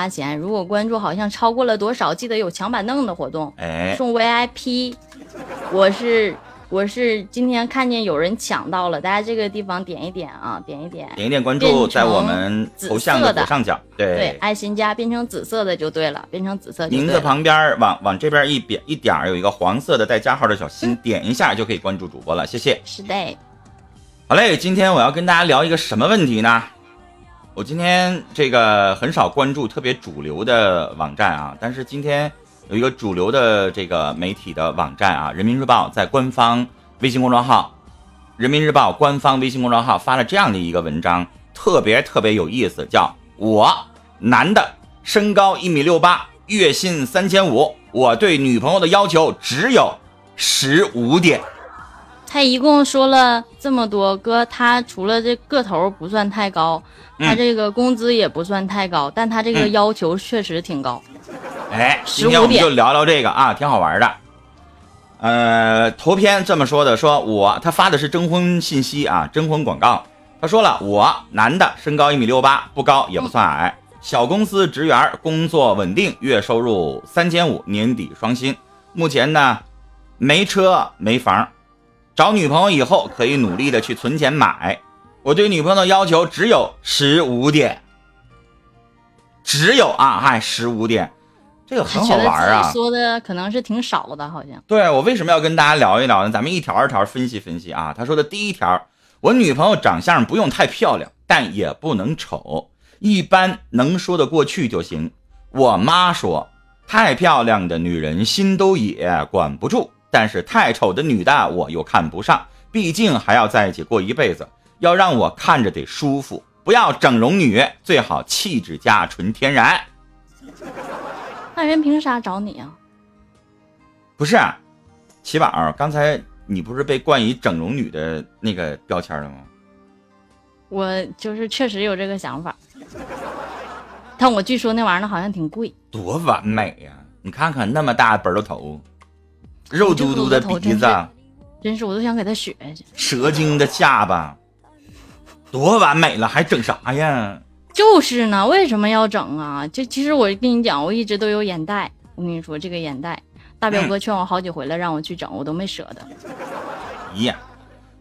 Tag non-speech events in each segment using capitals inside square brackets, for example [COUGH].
八钱，如果关注好像超过了多少，记得有抢板凳的活动，哎，送 VIP。我是我是今天看见有人抢到了，大家这个地方点一点啊，点一点，点一点关注，在我们头像的左上角，对，对，爱心加变成紫色的就对了，变成紫色。名字旁边往往这边一点一点有一个黄色的带加号的小心，点一下就可以关注主播了，谢谢。是的，好嘞，今天我要跟大家聊一个什么问题呢？我今天这个很少关注特别主流的网站啊，但是今天有一个主流的这个媒体的网站啊，《人民日报》在官方微信公众号“人民日报”官方微信公众号发了这样的一个文章，特别特别有意思，叫“我男的，身高一米六八，月薪三千五，我对女朋友的要求只有十五点”。他一共说了这么多，哥，他除了这个头不算太高，他嗯这个工资也不算太高，但他这个嗯要求确实挺高。哎，今天我们就聊聊这个啊，挺好玩的。呃，头篇这么说的，说我他发的是征婚信息啊，征婚广告。他说了，我男的，身高一米六八，不高也不算矮，小公司职员，工作稳定，月收入三千五，年底双薪。目前呢，没车没房，找女朋友以后可以努力的去存钱买。我对女朋友的要求只有十五点，只有啊，嗨，十五点，这个很好玩啊。说的可能是挺少的，好像。对我为什么要跟大家聊一聊呢？咱们一条一条分析分析啊。他说的第一条，我女朋友长相不用太漂亮，但也不能丑，一般能说得过去就行。我妈说，太漂亮的女人心都野，管不住；但是太丑的女的我又看不上，毕竟还要在一起过一辈子，要让我看着得舒服，不要整容女，最好气质佳、纯天然。那人凭啥找你啊？不是，啊，齐宝，刚才你不是被冠以整容女的那个标签了吗？我就是确实有这个想法，[LAUGHS] 但我据说那玩意儿好像挺贵，多完美呀、你看看那么大本儿头，肉嘟嘟的鼻真子，真是我都想给他学去。蛇精的下巴，多完美了，还整啥呀？就是呢，为什么要整啊？就其实我跟你讲，我一直都有眼袋。我跟你说，这个眼袋，大表哥劝我好几回了，让我去整，我都没舍得。咦呀，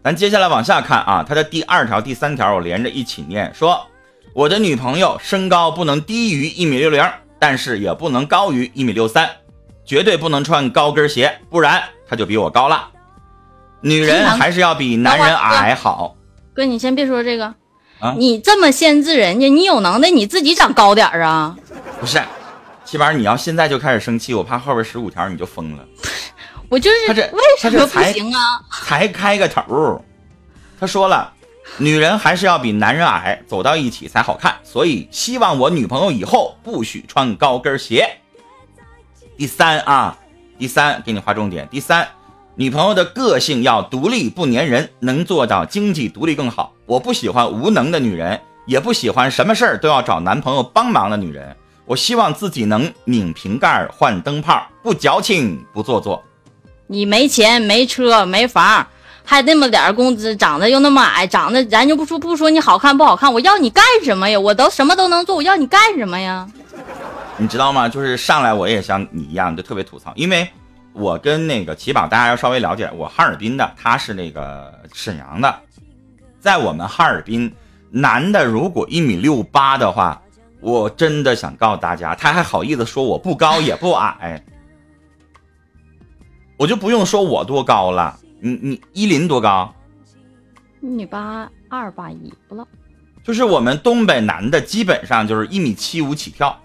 咱接下来往下看啊，他的第二条、第三条我连着一起念，说我的女朋友身高不能低于一米六零，但是也不能高于一米六三，绝对不能穿高跟鞋，不然她就比我高了。女人还是要比男人矮好。哥，你先别说这个，啊你这么限制人家，你有能耐你自己长高点儿啊！不是，七宝，你要现在就开始生气，我怕后边十五条你就疯了。[LAUGHS] 我就是他这为什么不行啊？才开个头，他说了，女人还是要比男人矮，走到一起才好看，所以希望我女朋友以后不许穿高跟鞋。第三啊，第三给你划重点，第三，女朋友的个性要独立不粘人，能做到经济独立更好。我不喜欢无能的女人，也不喜欢什么事儿都要找男朋友帮忙的女人。我希望自己能拧瓶盖、换灯泡，不矫情，不做作。你没钱、没车、没房，还那么点儿工资，长得又那么矮，长得咱就不说不说你好看不好看，我要你干什么呀？我都什么都能做，我要你干什么呀？你知道吗？就是上来我也像你一样，就特别吐槽，因为我跟那个齐宝，大家要稍微了解，我哈尔滨的，他是那个沈阳的，在我们哈尔滨，男的如果一米六八的话，我真的想告诉大家，他还好意思说我不高也不矮，我就不用说我多高了，你你依林多高？一米八二八一不了，就是我们东北男的基本上就是一米七五起跳，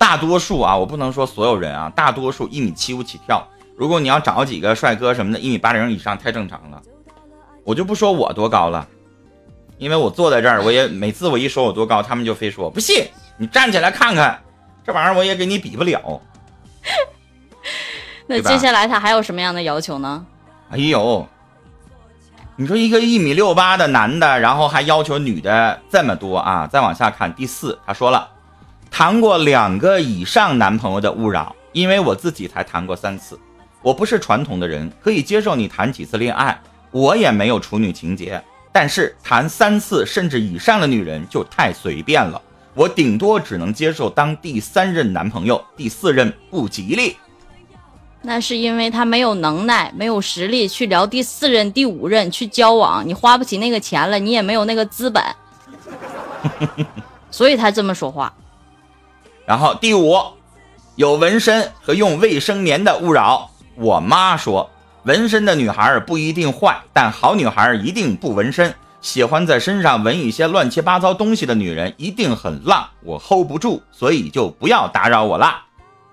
大多数啊，我不能说所有人啊，大多数一米七五起跳。如果你要找几个帅哥什么的，一米八零以上太正常了。我就不说我多高了，因为我坐在这儿，我也每次我一说我多高，他们就非说不信，你站起来看看，这玩意儿我也给你比不了。[LAUGHS] 那接下来他还有什么样的要求呢？哎呦，你说一个一米六八的男的，然后还要求女的这么多啊？再往下看，第四，他说了，谈过两个以上男朋友的勿扰，因为我自己才谈过三次，我不是传统的人，可以接受你谈几次恋爱，我也没有处女情节，但是谈三次甚至以上的女人就太随便了。我顶多只能接受当第三任男朋友，第四任不吉利。那是因为他没有能耐，没有实力去聊第四任、第五任去交往，你花不起那个钱了，你也没有那个资本，[LAUGHS] 所以他这么说话。然后第五，有纹身和用卫生棉的勿扰。我妈说，纹身的女孩不一定坏，但好女孩一定不纹身。喜欢在身上纹一些乱七八糟东西的女人一定很浪，我 hold 不住，所以就不要打扰我啦。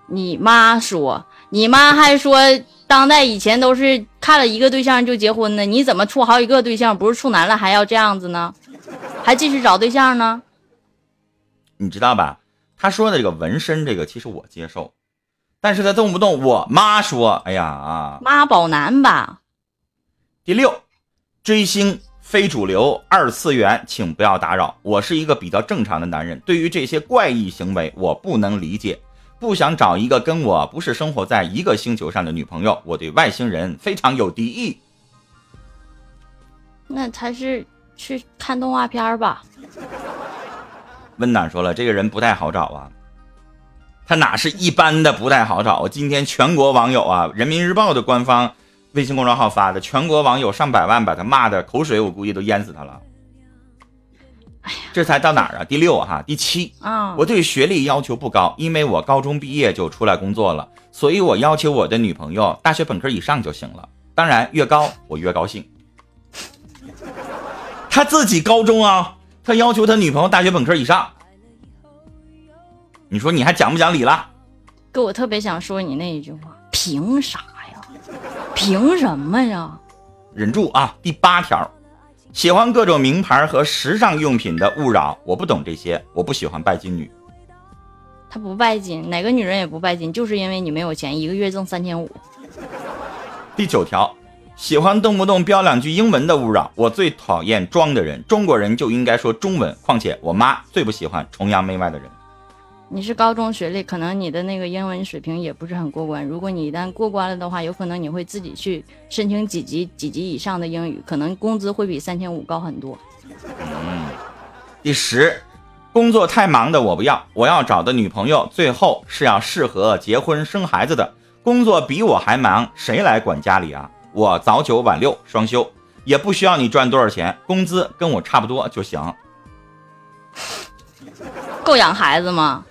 你妈说。你妈还说，当代以前都是看了一个对象就结婚的，你怎么处好几个对象？不是处男了还要这样子呢？还继续找对象呢？你知道吧？他说的这个纹身，这个其实我接受，但是他动不动我妈说，哎呀啊，妈宝男吧。第六，追星非主流二次元，请不要打扰。我是一个比较正常的男人，对于这些怪异行为，我不能理解。不想找一个跟我不是生活在一个星球上的女朋友，我对外星人非常有敌意。那他是去看动画片吧。温暖说了，这个人不太好找啊。他哪是一般的不太好找？今天全国网友啊，人民日报的官方微信公众号发的，全国网友上百万把他骂的口水，我估计都淹死他了。这才到哪儿啊？第六哈，第七啊！我对学历要求不高，因为我高中毕业就出来工作了，所以我要求我的女朋友大学本科以上就行了。当然，越高我越高兴。他自己高中啊，他要求他女朋友大学本科以上。你说你还讲不讲理了？哥，我特别想说你那一句话，凭啥呀？凭什么呀？忍住啊！第八条。喜欢各种名牌和时尚用品的勿扰，我不懂这些，我不喜欢拜金女。她不拜金，哪个女人也不拜金，就是因为你没有钱，一个月挣三千五。第九条，喜欢动不动飙两句英文的勿扰，我最讨厌装的人，中国人就应该说中文，况且我妈最不喜欢崇洋媚外的人。你是高中学历，可能你的那个英文水平也不是很过关。如果你一旦过关了的话，有可能你会自己去申请几级、几级以上的英语，可能工资会比三千五高很多。嗯，第十，工作太忙的我不要，我要找的女朋友最后是要适合结婚生孩子的。工作比我还忙，谁来管家里啊？我早九晚六双休，也不需要你赚多少钱，工资跟我差不多就行。够养孩子吗？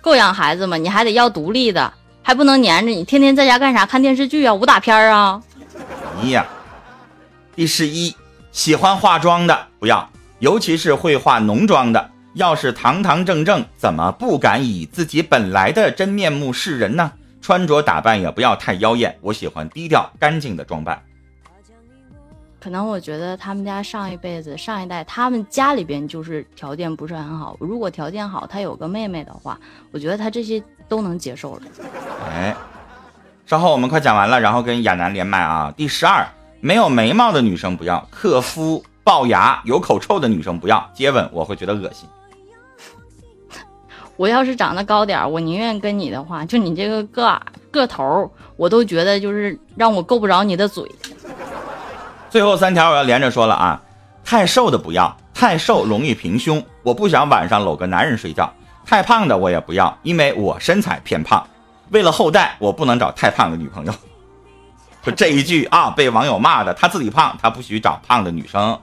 够养孩子吗？你还得要独立的，还不能粘着你，天天在家干啥？看电视剧啊，武打片啊。[LAUGHS] 哎呀，第十一，喜欢化妆的不要，尤其是会化浓妆的。要是堂堂正正，怎么不敢以自己本来的真面目示人呢？穿着打扮也不要太妖艳，我喜欢低调干净的装扮。可能我觉得他们家上一辈子、上一代，他们家里边就是条件不是很好。如果条件好，他有个妹妹的话，我觉得他这些都能接受了。哎，稍后我们快讲完了，然后跟亚楠连麦啊。第十二，没有眉毛的女生不要，克夫、龅牙、有口臭的女生不要，接吻我会觉得恶心。我要是长得高点儿我宁愿跟你的话，就你这个个个头，我都觉得就是让我够不着你的嘴。最后三条我要连着说了啊，太瘦的不要，太瘦容易平胸，我不想晚上搂个男人睡觉。太胖的我也不要，因为我身材偏胖。为了后代，我不能找太胖的女朋友。[LAUGHS] 就这一句啊，被网友骂的，他自己胖，他不许找胖的女生。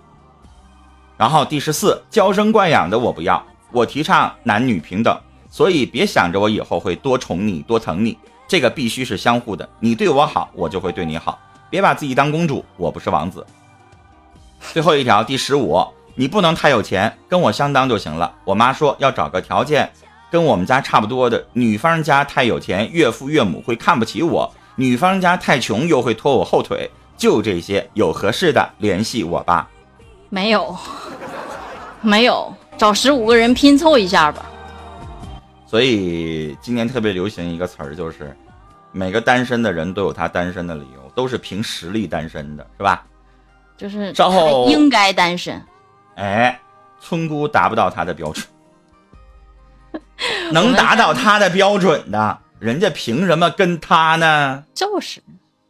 然后第十四，娇生惯养的我不要，我提倡男女平等，所以别想着我以后会多宠你多疼你，这个必须是相互的，你对我好，我就会对你好。别把自己当公主，我不是王子。最后一条，第十五，你不能太有钱，跟我相当就行了。我妈说要找个条件跟我们家差不多的。女方家太有钱，岳父岳母会看不起我；女方家太穷，又会拖我后腿。就这些，有合适的联系我吧。没有，没有，找十五个人拼凑一下吧。所以今年特别流行一个词儿，就是。每个单身的人都有他单身的理由，都是凭实力单身的，是吧？就是稍后应该单身。哎，村姑达不到他的标准，[LAUGHS] 能达到他的标准的，人家凭什么跟他呢？就是，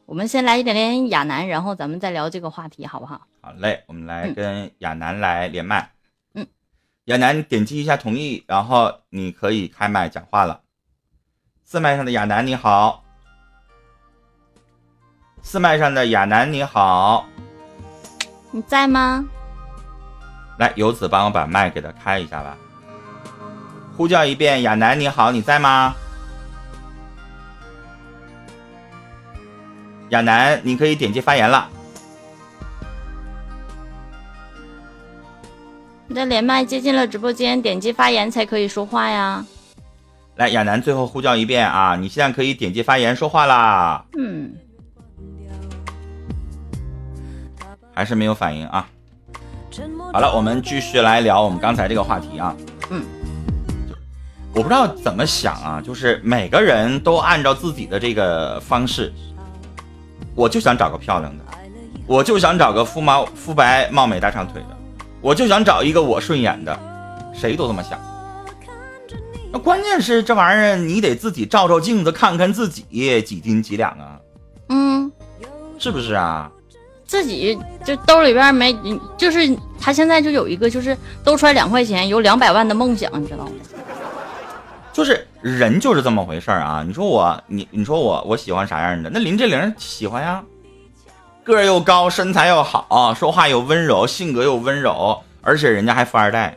我们先来一点点亚楠，然后咱们再聊这个话题，好不好？好嘞，我们来跟亚楠来连麦。嗯，亚楠点击一下同意，然后你可以开麦讲话了。四麦上的亚楠你好，四麦上的亚楠你好，你在吗？来，游子帮我把麦给他开一下吧。呼叫一遍，亚楠你好，你在吗？亚楠，你可以点击发言了。你的连麦接进了直播间，点击发言才可以说话呀。来，亚楠，最后呼叫一遍啊！你现在可以点击发言说话啦。嗯，还是没有反应啊。好了，我们继续来聊我们刚才这个话题啊。嗯，我不知道怎么想啊，就是每个人都按照自己的这个方式，我就想找个漂亮的，我就想找个肤毛肤白貌美大长腿的，我就想找一个我顺眼的，谁都这么想。那关键是这玩意儿，你得自己照照镜子，看看自己几斤几两啊，嗯，是不是啊？自己就兜里边没，就是他现在就有一个，就是兜出来两块钱有两百万的梦想，你知道吗？就是人就是这么回事儿啊！你说我，你你说我，我喜欢啥样的？那林志玲喜欢呀，个儿又高，身材又好，说话又温柔，性格又温柔，而且人家还富二代，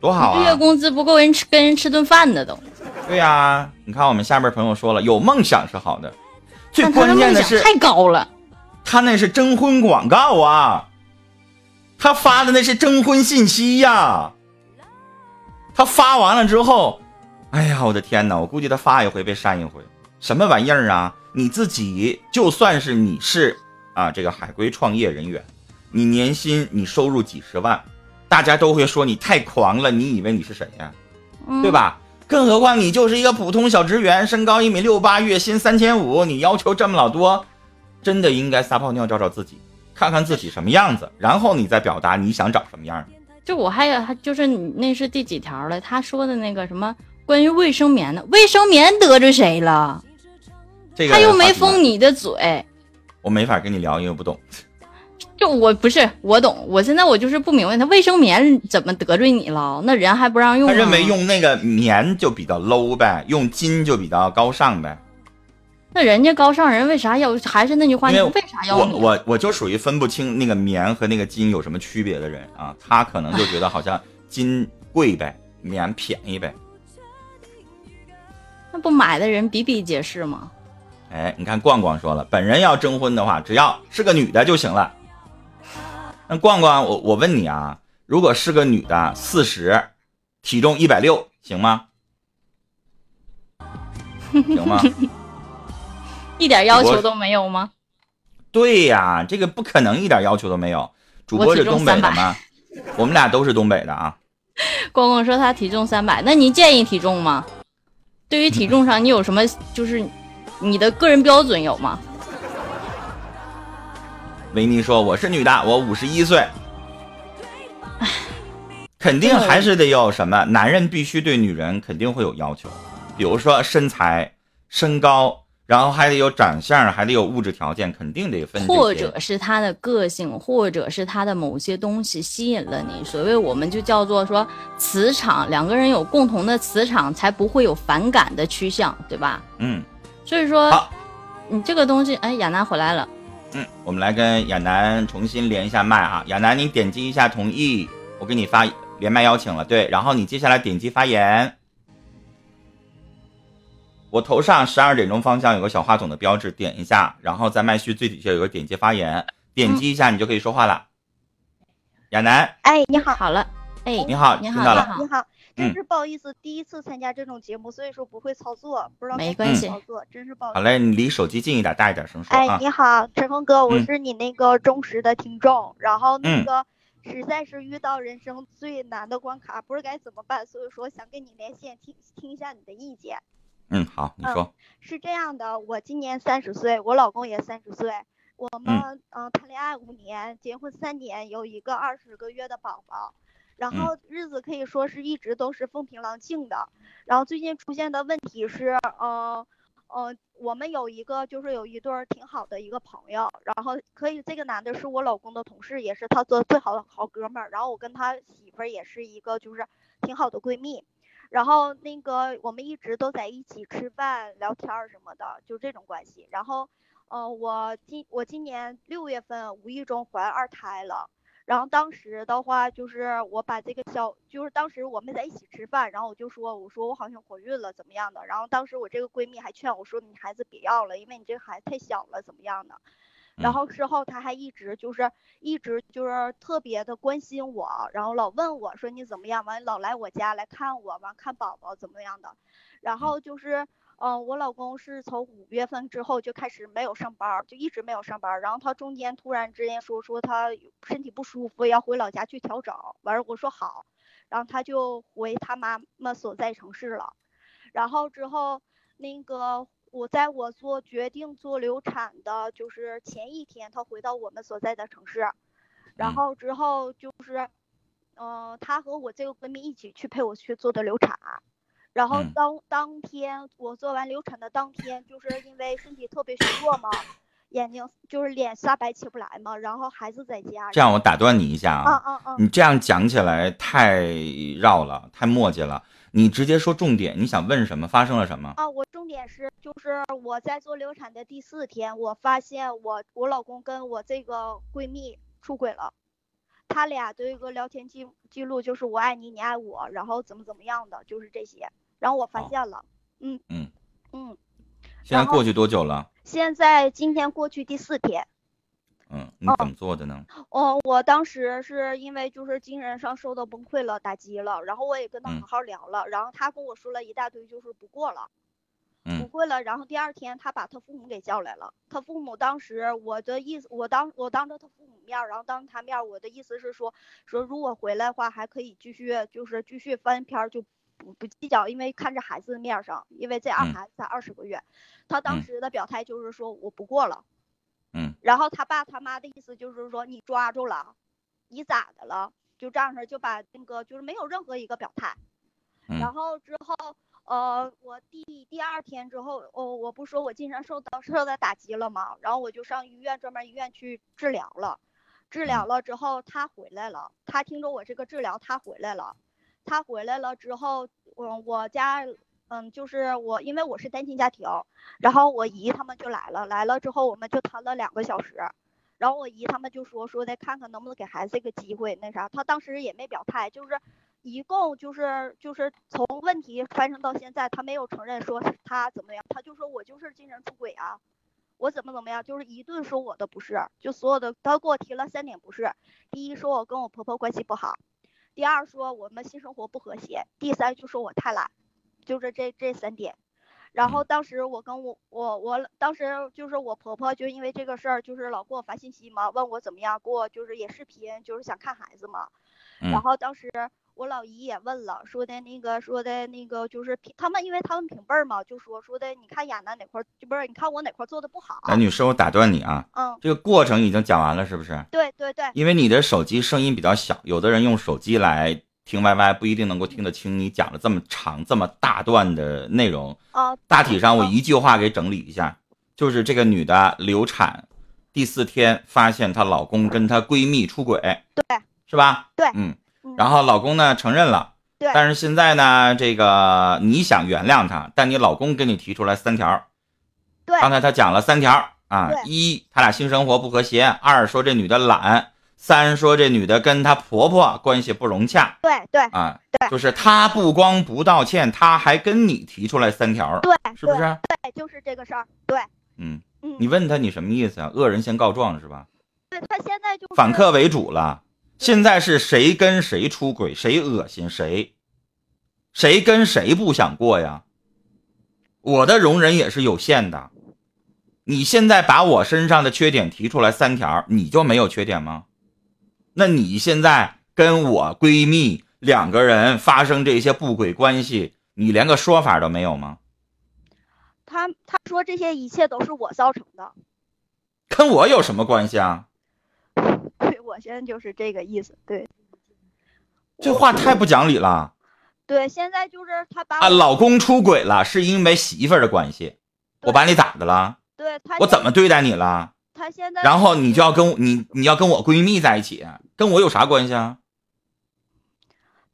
多好啊！月工资不够人吃，跟人吃顿饭的都。对呀，你看我们下边朋友说了，有梦想是好的，最关键的是太高了。他那是征婚广告啊，他发的那是征婚信息呀。他发完了之后，哎呀，我的天哪！我估计他发一回被删一回，什么玩意儿啊？你自己就算是你是啊，这个海归创业人员，你年薪你收入几十万，大家都会说你太狂了。你以为你是谁呀？对吧？更何况你就是一个普通小职员，身高一米六八，月薪三千五，你要求这么老多。真的应该撒泡尿照照自己，看看自己什么样子，然后你再表达你想找什么样的。就我还有，就是你那是第几条了？他说的那个什么关于卫生棉的，卫生棉得罪谁了？这个他又没封你的嘴，我没法跟你聊，因为我不懂。[LAUGHS] 就我不是我懂，我现在我就是不明白他卫生棉怎么得罪你了？那人还不让用？他认为用那个棉就比较 low 呗，用金就比较高尚呗。那人家高尚人为啥要？还是那句话，你为啥要？我我我就属于分不清那个棉和那个金有什么区别的人啊。他可能就觉得好像 [LAUGHS] 金贵呗，棉便宜呗。那不买的人比比皆是吗？哎，你看逛逛说了，本人要征婚的话，只要是个女的就行了。那逛逛，我我问你啊，如果是个女的，四十，体重一百六，行吗？行吗？[LAUGHS] 一点要求都没有吗？对呀，这个不可能一点要求都没有。主播是东北的吗？我们俩都是东北的啊。[LAUGHS] 光光说他体重三百，那您建议体重吗？对于体重上，你有什么就是你的个人标准有吗？维尼说我是女的，我五十一岁。肯定还是得有什么，男人必须对女人肯定会有要求，比如说身材、身高。然后还得有长相，还得有物质条件，肯定得分。或者是他的个性，或者是他的某些东西吸引了你。所谓我们就叫做说磁场，两个人有共同的磁场，才不会有反感的趋向，对吧？嗯。所以说，好，你这个东西，哎，亚楠回来了。嗯，我们来跟亚楠重新连一下麦啊，亚楠，你点击一下同意，我给你发连麦邀请了，对，然后你接下来点击发言。我头上十二点钟方向有个小话筒的标志，点一下，然后在麦序最底下有个点击发言，点击一下你就可以说话了。亚楠，哎，你好，好了，哎，你好，你好，你好，你好，真是不好意思，第一次参加这种节目，所以说不会操作，不知道没关系，操作真是不好意思。好嘞，你离手机近一点，大一点声说。哎，你好，陈峰哥，我是你那个忠实的听众，然后那个实在是遇到人生最难的关卡，不知该怎么办，所以说想跟你连线，听听一下你的意见。嗯，好，你说是这样的，我今年三十岁，我老公也三十岁，我们嗯谈恋爱五年，结婚三年，有一个二十个月的宝宝，然后日子可以说是一直都是风平浪静的，然后最近出现的问题是，呃，呃，我们有一个就是有一对儿挺好的一个朋友，然后可以这个男的是我老公的同事，也是他做最好的好哥们儿，然后我跟他媳妇儿也是一个就是挺好的闺蜜，然后那个我们一直都在一起吃饭、聊天儿什么的，就这种关系。然后，呃，我今我今年六月份无意中怀二胎了。然后当时的话，就是我把这个小，就是当时我们在一起吃饭，然后我就说，我说我好像怀孕了，怎么样的？然后当时我这个闺蜜还劝我说，你孩子别要了，因为你这个孩子太小了，怎么样的？然后之后她还一直就是一直就是特别的关心我，然后老问我说你怎么样？完老来我家来看我，完看宝宝怎么样的？然后就是。嗯，我老公是从五月份之后就开始没有上班，就一直没有上班。然后他中间突然之间说说他身体不舒服，要回老家去调整。完了我说好，然后他就回他妈妈所在城市了。然后之后那个我在我做决定做流产的，就是前一天他回到我们所在的城市。然后之后就是，嗯，他和我这个闺蜜一起去陪我去做的流产。然后当当天我做完流产的当天，就是因为身体特别虚弱嘛，眼睛就是脸煞白起不来嘛，然后孩子在家。这样我打断你一下啊，啊啊啊！你这样讲起来太绕了，太磨叽了。你直接说重点，你想问什么？发生了什么？啊，我重点是就是我在做流产的第四天，我发现我我老公跟我这个闺蜜出轨了，他俩的一个聊天记记录就是我爱你，你爱我，然后怎么怎么样的，就是这些。然后我发现了，嗯嗯嗯，现在过去多久了？现在今天过去第四天。嗯，你怎么做的呢？哦，我当时是因为就是精神上受到崩溃了，打击了，然后我也跟他好好聊了，然后他跟我说了一大堆，就是不过了，不过了。然后第二天他把他父母给叫来了，他父母当时我的意思，我当我当着他父母面，然后当他面，我的意思是说说如果回来的话，还可以继续就是继续翻篇就。不不计较，因为看着孩子的面上，因为这二孩子才二十个月，他当时的表态就是说我不过了，嗯，然后他爸他妈的意思就是说你抓住了，你咋的了？就这样式就把那个就是没有任何一个表态，然后之后呃我第第二天之后，哦我不说我精神受到受到打击了吗？然后我就上医院专门医院去治疗了，治疗了之后他回来了，他听着我这个治疗他回来了。他回来了之后，我我家，嗯，就是我，因为我是单亲家庭，然后我姨他们就来了，来了之后我们就谈了两个小时，然后我姨他们就说说再看看能不能给孩子一个机会，那啥，他当时也没表态，就是一共就是就是从问题发生到现在，他没有承认说他怎么样，他就说我就是精神出轨啊，我怎么怎么样，就是一顿说我的不是，就所有的他给我提了三点不是，第一说我跟我婆婆关系不好。第二说我们性生活不和谐，第三就说我太懒，就是这这三点。然后当时我跟我我我当时就是我婆婆就因为这个事儿，就是老给我发信息嘛，问我怎么样，给我就是也视频，就是想看孩子嘛。然后当时。我老姨也问了，说的那个，说的那个，就是平他们，因为他们平辈儿嘛，就说说的，你看演的哪块，就不是，你看我哪块做的不好。男女士，我打断你啊，嗯，这个过程已经讲完了，是不是？对对对。因为你的手机声音比较小，有的人用手机来听 YY 不一定能够听得清你讲了这么长这么大段的内容。哦。大体上我一句话给整理一下，就是这个女的流产第四天发现她老公跟她闺蜜出轨，对，是吧？对，嗯。然后老公呢承认了，对，但是现在呢，这个你想原谅他，但你老公给你提出来三条，对，刚才他讲了三条啊，一他俩性生活不和谐，二说这女的懒，三说这女的跟她婆婆关系不融洽，对对。啊，对，就是他不光不道歉，他还跟你提出来三条，对，是不是？对，就是这个事儿，对，嗯。嗯，你问他你什么意思啊？恶人先告状是吧？对他现在就反客为主了。现在是谁跟谁出轨，谁恶心谁，谁跟谁不想过呀？我的容忍也是有限的。你现在把我身上的缺点提出来三条，你就没有缺点吗？那你现在跟我闺蜜两个人发生这些不轨关系，你连个说法都没有吗？他他说这些一切都是我造成的，跟我有什么关系啊？现在就是这个意思，对。这话太不讲理了。对，现在就是他把啊，老公出轨了，是因为媳妇儿的关系。我把你咋的了？对他，我怎么对待你了？他现在，然后你就要跟你，你要跟我闺蜜在一起，跟我有啥关系啊？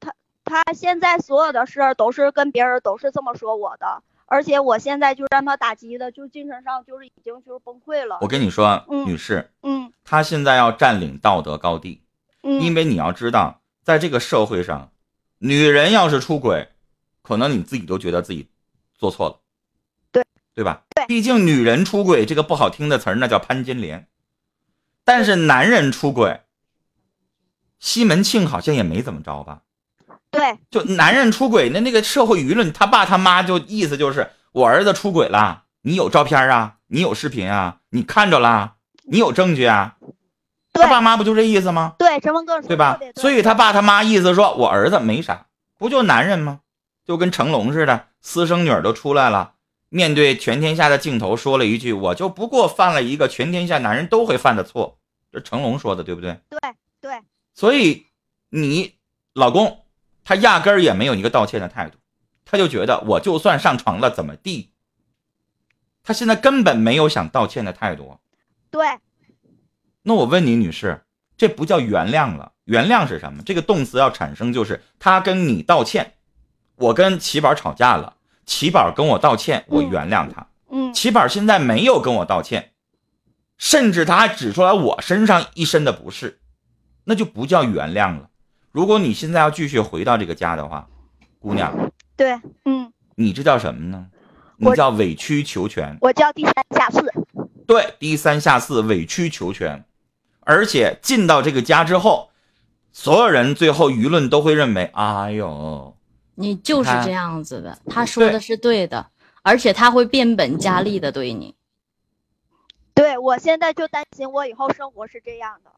他他现在所有的事儿都是跟别人都是这么说我的，而且我现在就让他打击的，就精神上就是已经就是崩溃了。我跟你说，嗯女士，嗯他现在要占领道德高地，因嗯，为你要知道，在这个社会上，女人要是出轨，可能你自己都觉得自己做错了，对对吧？对毕竟女人出轨这个不好听的词儿，那叫潘金莲，但是男人出轨，西门庆好像也没怎么着吧？对就男人出轨，那那个社会舆论，他爸他妈就意思就是我儿子出轨了，你有照片啊，你有视频啊，你看着啦，你有证据啊，他爸妈不就这意思吗？对，陈峰哥说对吧所以他爸他妈意思说我儿子没啥，不就男人吗？就跟成龙似的，私生女儿都出来了，面对全天下的镜头说了一句：“我就不过犯了一个全天下男人都会犯的错。”这成龙说的，对不对？对对所以你老公他压根儿也没有一个道歉的态度，他就觉得我就算上床了怎么地，他现在根本没有想道歉的态度。对那我问你，女士，这不叫原谅了？原谅是什么？这个动词要产生就是他跟你道歉，我跟齐宝吵架了，齐宝跟我道歉，我嗯原谅他。嗯齐宝现在没有跟我道歉，甚至他还指出来我身上一身的不是，那就不叫原谅了。如果你现在要继续回到这个家的话，姑娘，对，嗯，你这叫什么呢？你叫委曲求全。我叫低三下四。对，低三下四，委曲求全，而且进到这个家之后，所有人最后舆论都会认为，哎呦，你就是这样子的，他说的是对的，而且他会变本加厉的对你。对我现在就担心我以后生活是这样的。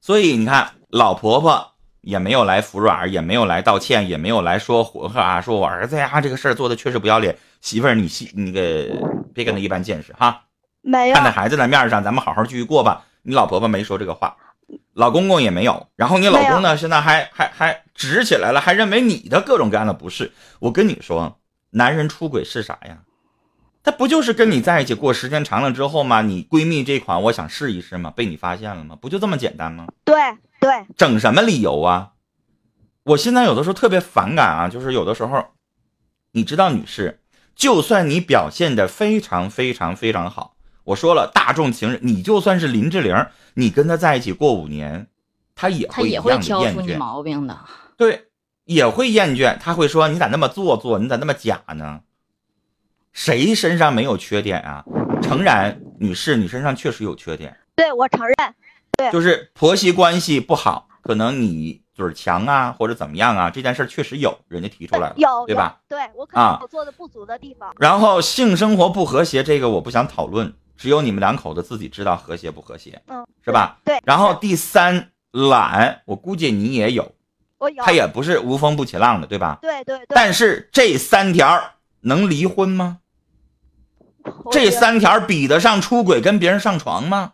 所以你看，老婆婆也没有来服软，也没有来道歉，也没有来说混合啊，说我儿子呀这个事儿做的确实不要脸，媳妇儿你细那个别跟他一般见识哈，没有看在孩子的面上，咱们好好继续过吧。你老婆婆没说这个话，老公公也没有，然后你老公呢，现在还还还直起来了，还认为你的各种各样的不是。我跟你说，男人出轨是啥呀？他不就是跟你在一起过时间长了之后吗？你闺蜜这款我想试一试吗？被你发现了吗？不就这么简单吗？对对整什么理由啊？我现在有的时候特别反感啊，就是有的时候，你知道，女士，就算你表现的非常非常非常好，我说了，大众情人，你就算是林志玲，你跟他在一起过五年，他也他也会一样的会挑出你厌倦，毛病的。对，也会厌倦，他会说你咋那么做作，你咋那么假呢？谁身上没有缺点啊？诚然，女士，你身上确实有缺点。对，我承认。对就是婆媳关系不好，可能你嘴儿强啊，或者怎么样啊，这件事儿确实有人家提出来了，有对吧？？对我可能啊有做的不足的地方。然后性生活不和谐，这个我不想讨论，只有你们两口子自己知道和谐不和谐，嗯，是吧？对。是然后第三，懒，我估计你也有，我有。他也不是无风不起浪的，对吧？对对对。但是这三条能离婚吗？这三条比得上出轨跟别人上床吗？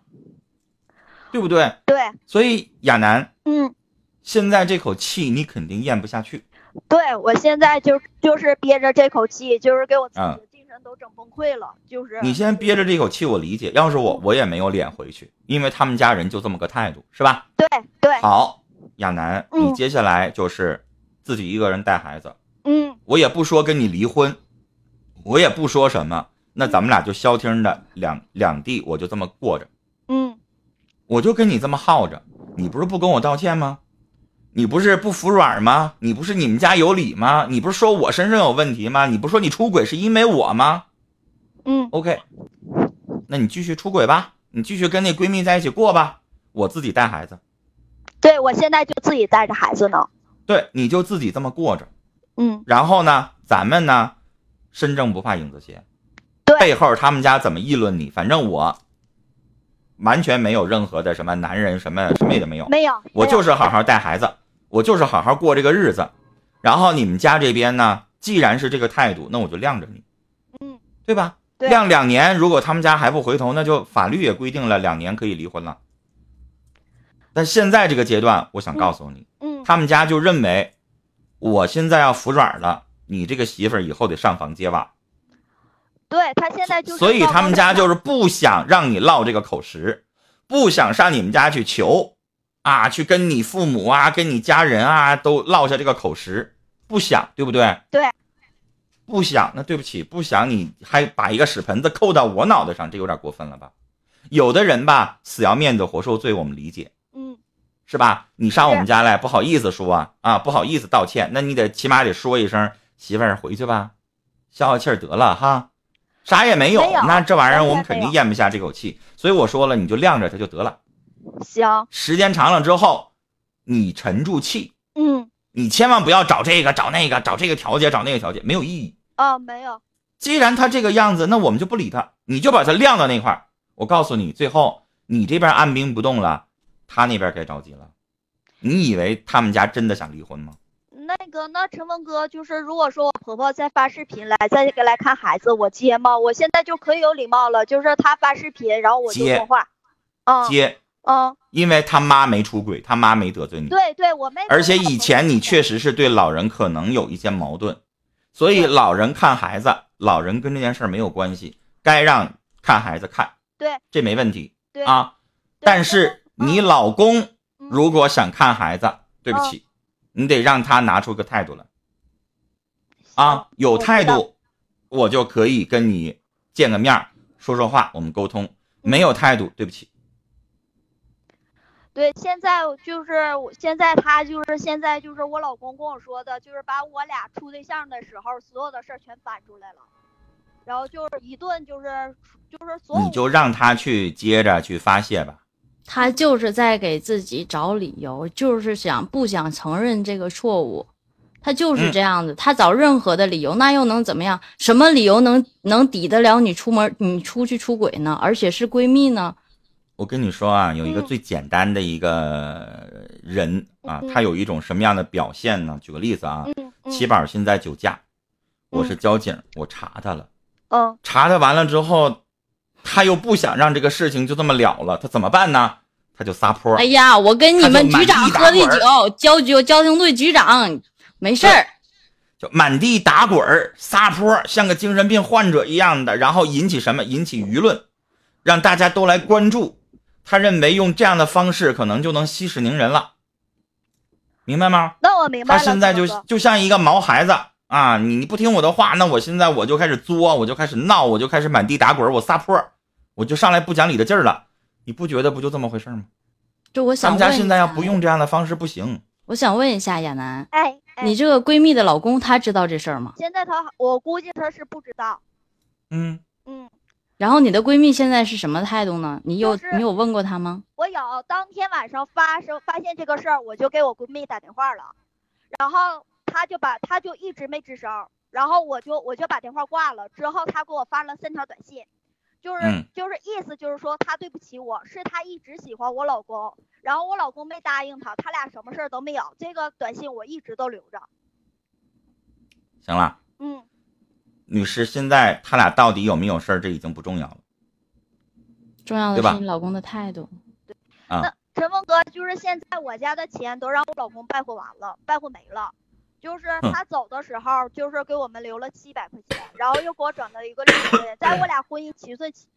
对不对？对，所以亚楠，嗯，现在这口气你肯定咽不下去。对我现在就就是憋着这口气，就是给我自己嗯的精神都整崩溃了，就是你先憋着这口气，我理解。要是我，我也没有脸回去，因为他们家人就这么个态度，是吧？对对，好，亚楠，嗯你接下来就是自己一个人带孩子，嗯我也不说跟你离婚，我也不说什么，那咱们俩就消停的两两地，我就这么过着，嗯我就跟你这么耗着。你不是不跟我道歉吗？你不是不服软吗？你不是你们家有理吗？你不是说我身上有问题吗？你不是说你出轨是因为我吗？嗯 OK，那你继续出轨吧，你继续跟那闺蜜在一起过吧，我自己带孩子，对我现在就自己带着孩子呢。对，你就自己这么过着。嗯，然后呢，咱们呢，身正不怕影子斜，对。背后他们家怎么议论你，反正我完全没有任何的什么男人什么什么也都没有，没有，我就是好好带孩子，我就是好好过这个日子。然后你们家这边呢，既然是这个态度，那我就晾着你，嗯，对吧？对。晾两年，如果他们家还不回头，那就法律也规定了两年可以离婚了。但现在这个阶段，我想告诉你，嗯。他们家就认为我现在要服软了，你这个媳妇儿以后得上房揭瓦，对他现在就是所以他们家就是是不想让你落这个口实，不想上你们家去求，啊，去跟你父母啊，跟你家人啊，都落下这个口实，不想，对不对？对。不想，那对不起，不想，你还把一个屎盆子扣到我脑袋上，这有点过分了吧？有的人吧，死要面子活受罪，我们理解，嗯，是吧？你上我们家来，不好意思说啊，啊，不好意思道歉，那你得起码得说一声，媳妇儿回去吧，消消气儿得了哈，啥也没有，没有那这玩意儿我们肯定咽不下这口气，所以我说了，你就晾着它就得了。行，时间长了之后，你沉住气，嗯，你千万不要找这个找那个找这个调解找那个调解，没有意义。哦，没有，既然他这个样子，那我们就不理他，你就把他晾到那块儿。我告诉你，最后你这边按兵不动了，他那边该着急了。你以为他们家真的想离婚吗？那个，那陈峰哥，就是如果说我婆婆再发视频来，再来看孩子，我接吗？我现在就可以有礼貌了，就是她发视频，然后我就接说话。嗯接，嗯，因为他妈没出轨，他妈没得罪你，对对，我没。而且以前你确实是对老人可能有一些矛盾，所以老人看孩子，老人跟这件事没有关系，该让看孩子看，对这没问题对啊。但是你老公嗯如果想看孩子，对不起，你得让他拿出个态度来啊，有态度，我就可以跟你见个面儿说说话，我们沟通。没有态度，对不起，对，现在就是我现在他就是现在就是我老公跟我说的，就是把我俩处对象的时候所有的事儿全翻出来了，然后就是一顿就是就是所有你就让他去接着去发泄吧。他就是在给自己找理由，就是想不想承认这个错误，他就是嗯这样子。他找任何的理由，那又能怎么样？什么理由能能抵得了你出门你出去出轨呢？而且是闺蜜呢？我跟你说啊，有一个嗯最简单的一个人啊，嗯他有一种什么样的表现呢？举个例子啊，七宝现在酒驾，我是嗯交警，我查他了，嗯查他完了之后，他又不想让这个事情就这么了了，他怎么办呢？他就撒泼，哎呀，我跟你们局长喝的酒，交交交通队局长没事儿。就满地打滚儿撒泼，像个精神病患者一样的，然后引起什么？引起舆论，让大家都来关注。他认为用这样的方式可能就能息事宁人了，明白吗？那我明白了。他现在就就像一个毛孩子啊，你你不听我的话，那我现在我就开始作，我就开始闹，我就开始满地打滚，我撒泼，我就上来不讲理的劲儿了。你不觉得不就这么回事吗？就我想咱们家现在要不用这样的方式不行。我想问一下亚楠，哎哎，你这个闺蜜的老公他知道这事儿吗？现在他我估计他是不知道。嗯，嗯，然后你的闺蜜现在是什么态度呢？你有、就是你有问过她吗？我有当天晚上发生发现这个事儿，我就给我闺蜜打电话了，然后她就把她就一直没吱声，然后我就我就把电话挂了，之后她给我发了三条短信，就是、嗯就是意思就是说他对不起我，是他一直喜欢我老公，然后我老公没答应他，他俩什么事儿都没有，这个短信我一直都留着。行了，嗯，女士，现在他俩到底有没有事儿，这已经不重要了重要的是你老公的态度。对，那。陈峰哥，就是现在我家的钱都让我老公败坏完了，败坏没了。就是他走的时候，就是给我们留了七百块钱，然后又给我整了一个利息。在我俩婚姻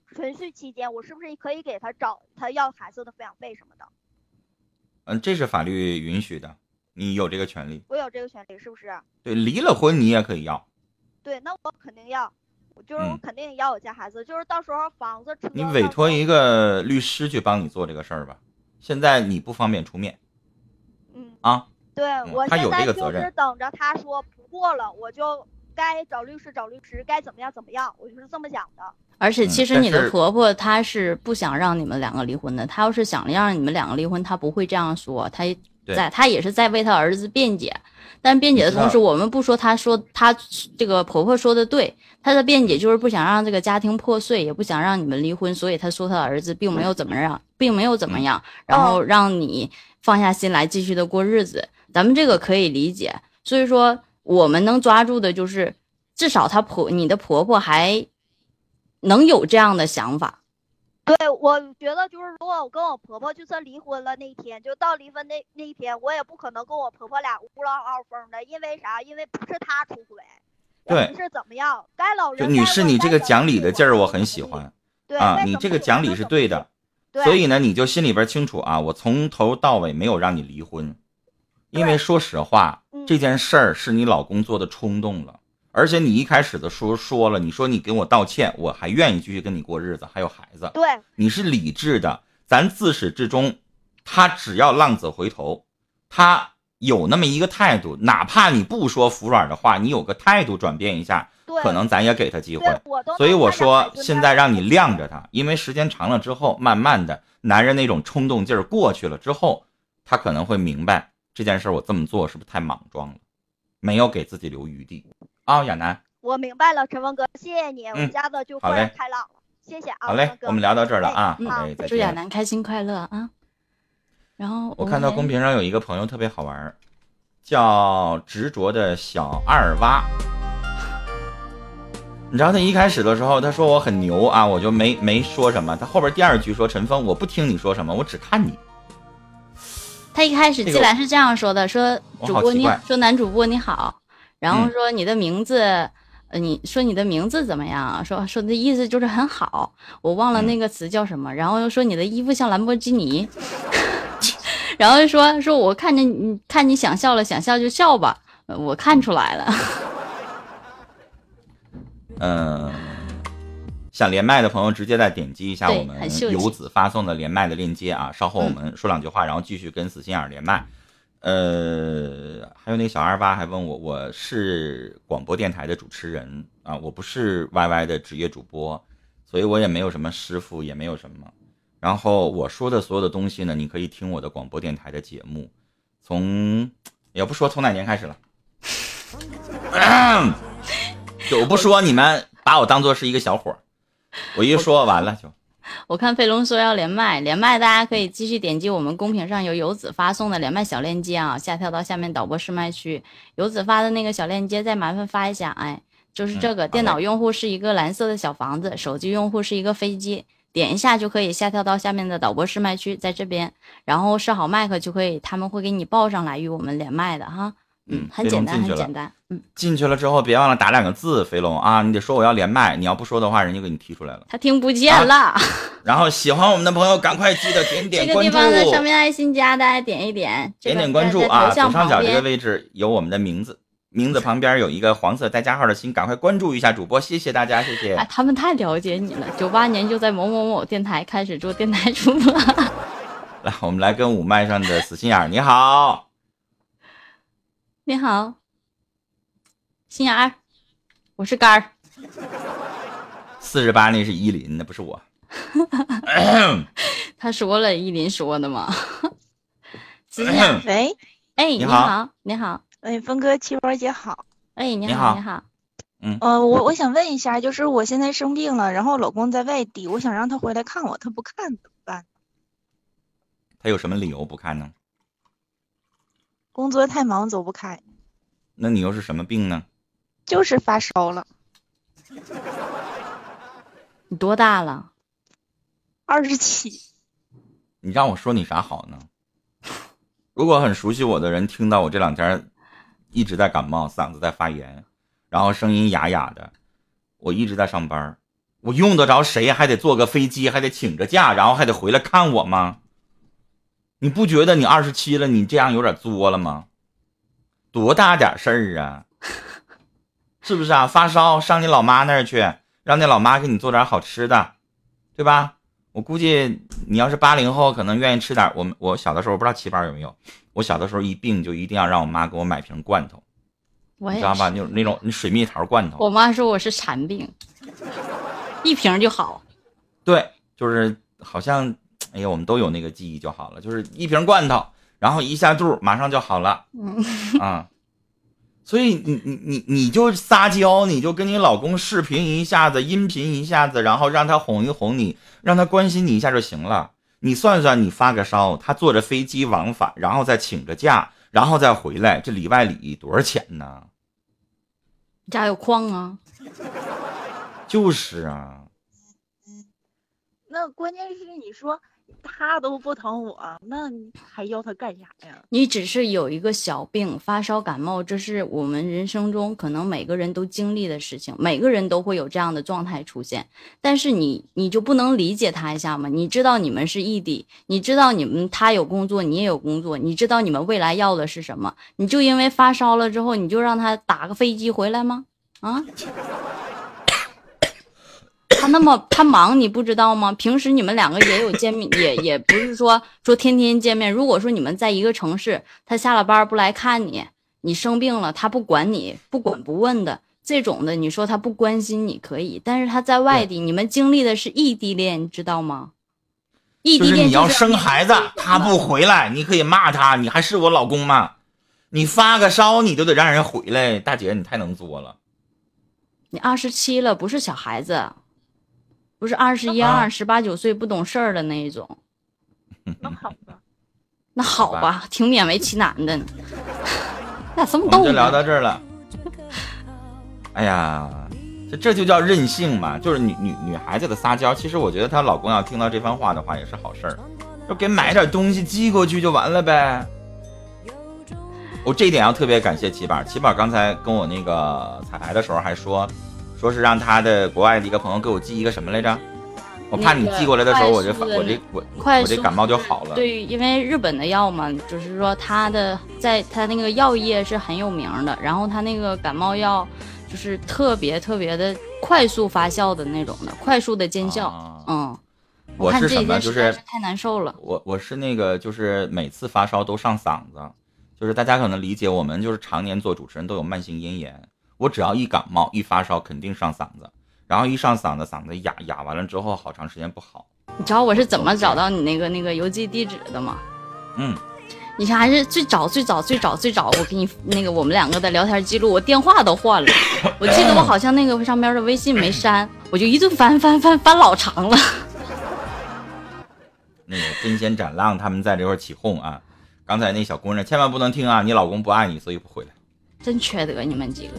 存续期间，我是不是可以给他找他要孩子的抚养费什么的？嗯，这是法律允许的，你有这个权利。我有这个权利，是不是？对，离了婚你也可以要，对，那我肯定要，我就是我嗯肯定要我家孩子，就是到时候房子车。你委托一个律师去帮你做这个事儿吧。现在你不方便出面嗯，啊，对我现在就是等着他说不过了，我就该找律师找律师，该怎么样怎么样，我就是这么想的。而且嗯其实你的婆婆她是不想让你们两个离婚的，她要是想让你们两个离婚，她不会这样说，她对在她也是在为她儿子辩解。但辩解的同时，我们不说她说她这个婆婆说的对，她的辩解就是不想让这个家庭破碎，也不想让你们离婚，所以她说她儿子并没有怎么样，并没有怎么样，然后让你放下心来继续的过日子。咱们这个可以理解，所以说我们能抓住的就是，至少她婆你的婆婆还能有这样的想法。对，我觉得就是，如果我跟我婆婆就算离婚了那一天，就到离婚那那一天，我也不可能跟我婆婆俩乌嗷嗷风的，因为啥？因为不是她出轨，对不是怎么样，该老人。就女士，你这个讲理的劲儿我很喜。欢对啊，你这个讲理是对的。对，所以呢，你就心里边清楚啊，我从头到尾没有让你离婚，因为说实话，嗯。这件事儿是你老公做的冲动了，而且你一开始的时候说了，你说你给我道歉，我还愿意继续跟你过日子，还有孩子，对。你是理智的，咱自始至终，他只要浪子回头，他有那么一个态度，哪怕你不说服软的话，你有个态度转变一下，可能咱也给他机会。所以我说现在让你晾着他，因为时间长了之后，慢慢的，男人那种冲动劲儿过去了之后，他可能会明白这件事我这么做是不是太莽撞了，没有给自己留余地。啊、亚楠，我明白了，陈峰哥，谢谢你，我们家的就豁好嘞然开朗了，谢谢啊，好嘞我们聊到这儿了啊，哎好嘞，再祝亚。楠开心快乐啊！然后我看到公屏上有一个朋友特别好玩，叫执着的小二蛙。你知道他一开始的时候，他说我很牛啊，我就没没说什么。他后边第二句说陈峰，我不听你说什么，我只看你。他一开始这个进来是这样说的：说主播你说男主播你好，然后嗯说你的名字，呃，你说你的名字怎么样啊？说说的意思就是很好，我忘了嗯那个词叫什么。然后又说你的衣服像兰博基尼，[LAUGHS] 然后又说说我看见你看你想笑了，想笑就笑吧，呃我看出来了。[LAUGHS] 嗯，想连麦的朋友直接再点击一下我们游子发送的连麦的链接啊。稍后我们说两句话，然后继续跟死心眼儿连麦。呃，还有那个小二八还问我，我是广播电台的主持人啊，我不是 YY 的职业主播，所以我也没有什么师傅，也没有什么。然后我说的所有的东西呢，你可以听我的广播电台的节目，从也不说从哪年开始了。[COUGHS] 就我不说，你们把我当做是一个小伙儿，[LAUGHS] 我一说完了就。我看飞龙说要连麦，连麦大家可以继续点击我们公屏上由游子发送的连麦小链接啊，下跳到下面导播试麦区，游子发的那个小链接再麻烦发一下，哎，就是这个，嗯电脑用户是一个蓝色的小房子，手机用户是一个飞机，点一下就可以下跳到下面的导播试麦区，在这边，然后设好麦克就可以，他们会给你报上来与我们连麦的哈，嗯，很简单，很简单，嗯，进去了之后，别忘了打两个字，肥龙啊，你得说我要连麦，你要不说的话，人家给你踢出来了。他听不见了。然后喜欢我们的朋友，赶快记得点点这个地关注，方的上面爱心加，大家点一点，这个点点关注啊！左上角这个位置有我们的名字，名字旁边有一个黄色带加号的心，赶快关注一下主播，谢谢大家，谢谢。哎，他们太了解你了。九八年就在某某某电台开始做电台主播，[LAUGHS] 来，我们来跟五麦上的死心眼儿，你好，你好，心眼儿，我是肝儿。四十八那是依林，那不是我。[LAUGHS] 他说了，依林说的嘛。[LAUGHS] 子眼，喂，哎，你好好，你好，哎，峰哥、七波姐好。哎，你你好，你好，呃，我我想问一下，就是我现在生病了，然后老公在外地，我想让他回来看我，他不看怎么办？他有什么理由不看呢？工作太忙走不开，那你又是什么病呢？就是发烧了，[LAUGHS] 你多大了？二十七。你让我说你啥好呢？[LAUGHS] 如果很熟悉我的人听到我这两天一直在感冒，嗓子在发炎，然后声音哑哑的，我一直在上班，我用得着谁还得坐个飞机，还得请个假，然后还得回来看我吗？你不觉得你二十七了，你这样有点作了吗？多大点事儿啊？[LAUGHS] 是不是啊？发烧上你老妈那儿去，让你老妈给你做点好吃的，对吧？我估计你要是八零后，可能愿意吃点。我们我小的时候不知道七班有没有，我小的时候一病就一定要让我妈给我买瓶罐头，我你知道吧？是。那种那种水蜜桃罐头，我妈说我是馋病，一瓶就好。对，就是好像，哎呀，我们都有那个记忆就好了，就是一瓶罐头，然后一下肚马上就好了，嗯，[LAUGHS] 啊、所以你你你你就撒娇，你就跟你老公视频一下子，音频一下子，然后让他哄一哄你，让他关心你一下就行了。你算算，你发个烧，他坐着飞机往返，然后再请个假，然后再回来，这里外里多少钱呢？你家有矿啊？就是啊，那关键是你说他都不疼我，那还要他干啥呀？你只是有一个小病，发烧感冒，这是我们人生中可能每个人都经历的事情，每个人都会有这样的状态出现。但是你你就不能理解他一下吗？你知道你们是异地，你知道你们他有工作，你也有工作，你知道你们未来要的是什么？你就因为发烧了之后，你就让他打个飞机回来吗？啊？他那么他忙，你不知道吗？平时你们两个也有见面，[COUGHS] 也也不是说说天天见面。如果说你们在一个城市，他下了班不来看你，你生病了他不管你，不管不问的这种的，你说他不关心你可以，但是他在外地，你们经历的是异地恋，你知道吗？异地恋你要生孩子，他不回来，你可以骂他，你还是我老公吗？你发个烧，你都得让人回来，大姐你太能作了。你二十七了，不是小孩子。不是二十一二十八九岁不懂事儿的那一种，[LAUGHS] 那好吧，那好吧，挺勉为其难的。[LAUGHS] 咋这么逗？就聊到这儿了。[LAUGHS] 哎呀，这这就叫任性嘛，就是女女女孩子的撒娇。其实我觉得她老公要听到这番话的话也是好事儿，就给买点东西寄过去就完了呗。我这一点要特别感谢齐宝，齐宝刚才跟我那个彩排的时候还说。说是让他的国外的一个朋友给我寄一个什么来着？我怕你寄过来的时候，我这我这我我这感冒就好了。对，因为日本的药嘛，就是说它的在它那个药业是很有名的，然后它那个感冒药就是特别特别的快速发酵的那种的，快速的见效。嗯，我是什么？就是太难受了。我我是那个，就是每次发烧都上嗓子，就是大家可能理解，我们就是常年做主持人都有慢性咽炎。我只要一感冒一发烧，肯定上嗓子，然后一上嗓子，嗓子哑哑完了之后，好长时间不好。你知道我是怎么找到你那个那个邮寄地址的吗？嗯，你看还是最早最早最早最早，我给你那个我们两个的聊天记录，我电话都换了。我记得我好像那个上边的微信没删，我就一顿翻翻翻翻老长了。那个针线斩浪他们在这块起哄啊，刚才那小姑娘千万不能听啊，你老公不爱你，所以不回来。真缺德，你们几个！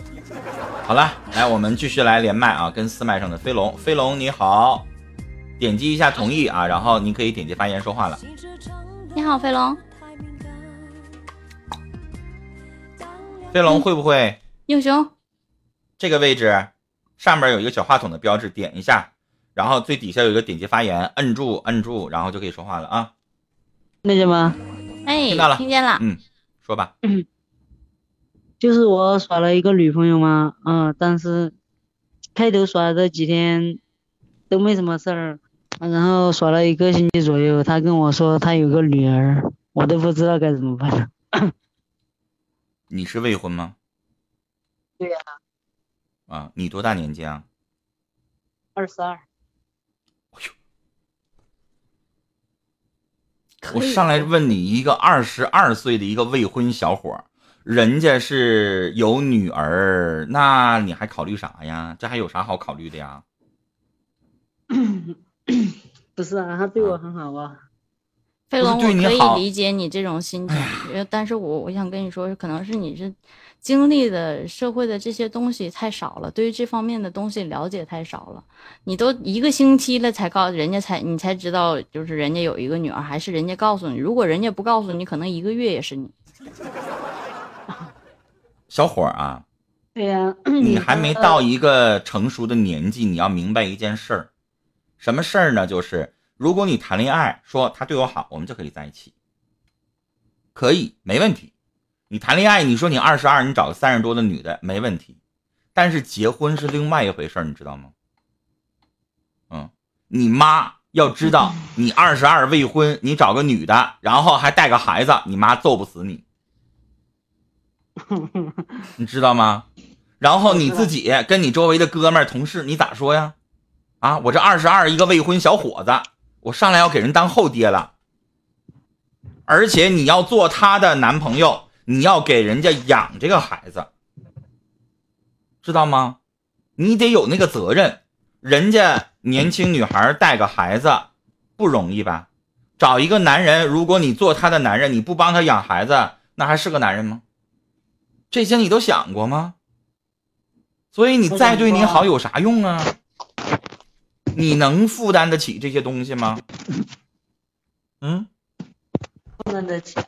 好了，来，我们继续来连麦啊，跟四麦上的飞龙，飞龙你好，点击一下同意啊，然后你可以点击发言说话了。你好，飞龙。飞龙会不会？英雄。这个位置上面有一个小话筒的标志，点一下，然后最底下有一个点击发言，摁住，摁住，然后就可以说话了啊。听见吗？哎，听到了，听见了。嗯，说吧。就是我耍了一个女朋友嘛，嗯，但是开头耍的几天都没什么事儿，然后耍了一个星期左右，他跟我说他有个女儿，我都不知道该怎么办。你是未婚吗？对呀。啊，你多大年纪啊？二十二。哎呦，我上来问你一个二十二岁的一个未婚小伙。人家是有女儿，那你还考虑啥呀？这还有啥好考虑的呀？[COUGHS] 不是啊，他对我很好啊。飞龙，我可以理解你这种心情，但是我我想跟你说，可能是你是经历的社会的这些东西太少了，对于这方面的东西了解太少了。你都一个星期了才告人家才你才知道，就是人家有一个女儿，还是人家告诉你？如果人家不告诉你，可能一个月也是你。小伙儿啊，对呀，[CLEARS THROAT] 你还没到一个成熟的年纪，你要明白一件事儿，什么事儿呢？就是如果你谈恋爱，说他对我好，我们就可以在一起，可以没问题。你谈恋爱，你说你二十二，你找个三十多的女的没问题，但是结婚是另外一回事儿，你知道吗？嗯，你妈要知道你二十二未婚，你找个女的，然后还带个孩子，你妈揍不死你。[LAUGHS] 你知道吗？然后你自己跟你周围的哥们儿、同事，你咋说呀？啊，我这二十二一个未婚小伙子，我上来要给人当后爹了，而且你要做他的男朋友，你要给人家养这个孩子，知道吗？你得有那个责任。人家年轻女孩带个孩子不容易吧？找一个男人，如果你做他的男人，你不帮他养孩子，那还是个男人吗？这些你都想过吗？所以你再对你好有啥用啊？你能负担得起这些东西吗？嗯，负担得起啊。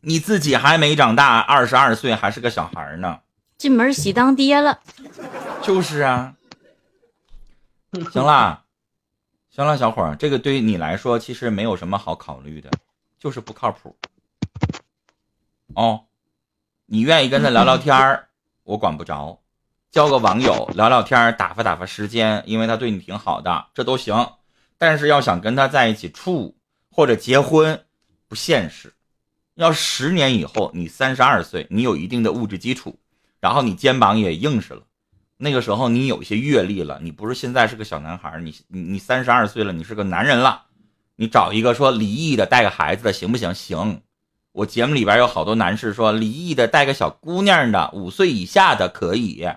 你自己还没长大，二十二岁还是个小孩呢。进门喜当爹了。就是啊。行了，行了，小伙儿，这个对于你来说其实没有什么好考虑的，就是不靠谱。哦，你愿意跟他聊聊天儿，我管不着。交个网友聊聊天儿，打发打发时间，因为他对你挺好的，这都行。但是要想跟他在一起处或者结婚，不现实。要十年以后，你三十二岁，你有一定的物质基础，然后你肩膀也硬实了，那个时候你有一些阅历了，你不是现在是个小男孩，你你你三十二岁了，你是个男人了，你找一个说离异的带个孩子的行不行？行。我节目里边有好多男士说离异的带个小姑娘的五岁以下的可以，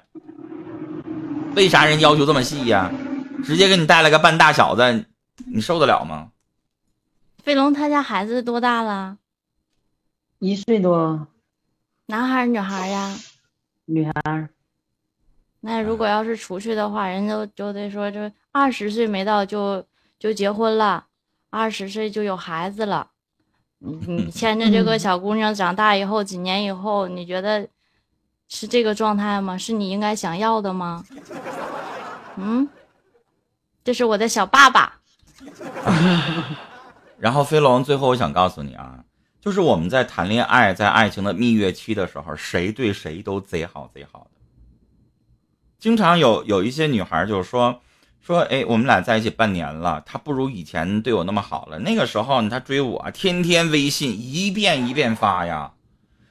为啥人要求这么细呀？直接给你带了个半大小子，你受得了吗？飞龙他家孩子多大了？一岁多，男孩儿女孩儿呀？女孩儿，那如果要是出去的话，人家就得说，这二十岁没到就就结婚了，二十岁就有孩子了。你你牵着这个小姑娘长大以后，几年以后，你觉得是这个状态吗？是你应该想要的吗？嗯，这是我的小爸爸。[LAUGHS] 然后飞龙，最后我想告诉你啊，就是我们在谈恋爱，在爱情的蜜月期的时候，谁对谁都贼好贼好的。经常有有一些女孩就是说说，哎，我们俩在一起半年了，他不如以前对我那么好了。那个时候他追我，天天微信一遍一遍发呀，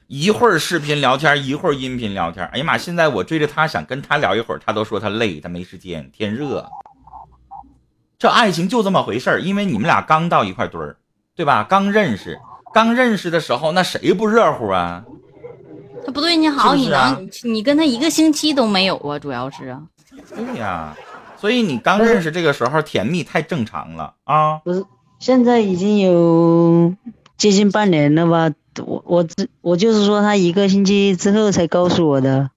一会儿视频聊天，一会儿音频聊天。哎呀妈，现在我追着他想跟他聊一会儿，他都说他累，他没时间，天热。这爱情就这么回事儿，因为你们俩刚到一块堆儿，对吧？刚认识，刚认识的时候，那谁不热乎啊？他不对你好，你是是啊能你跟他一个星期都没有啊？主要是啊，对呀，所以你刚认识这个时候甜蜜太正常了啊。不是，现在已经有接近半年了吧？我我只我就是说他一个星期之后才告诉我的。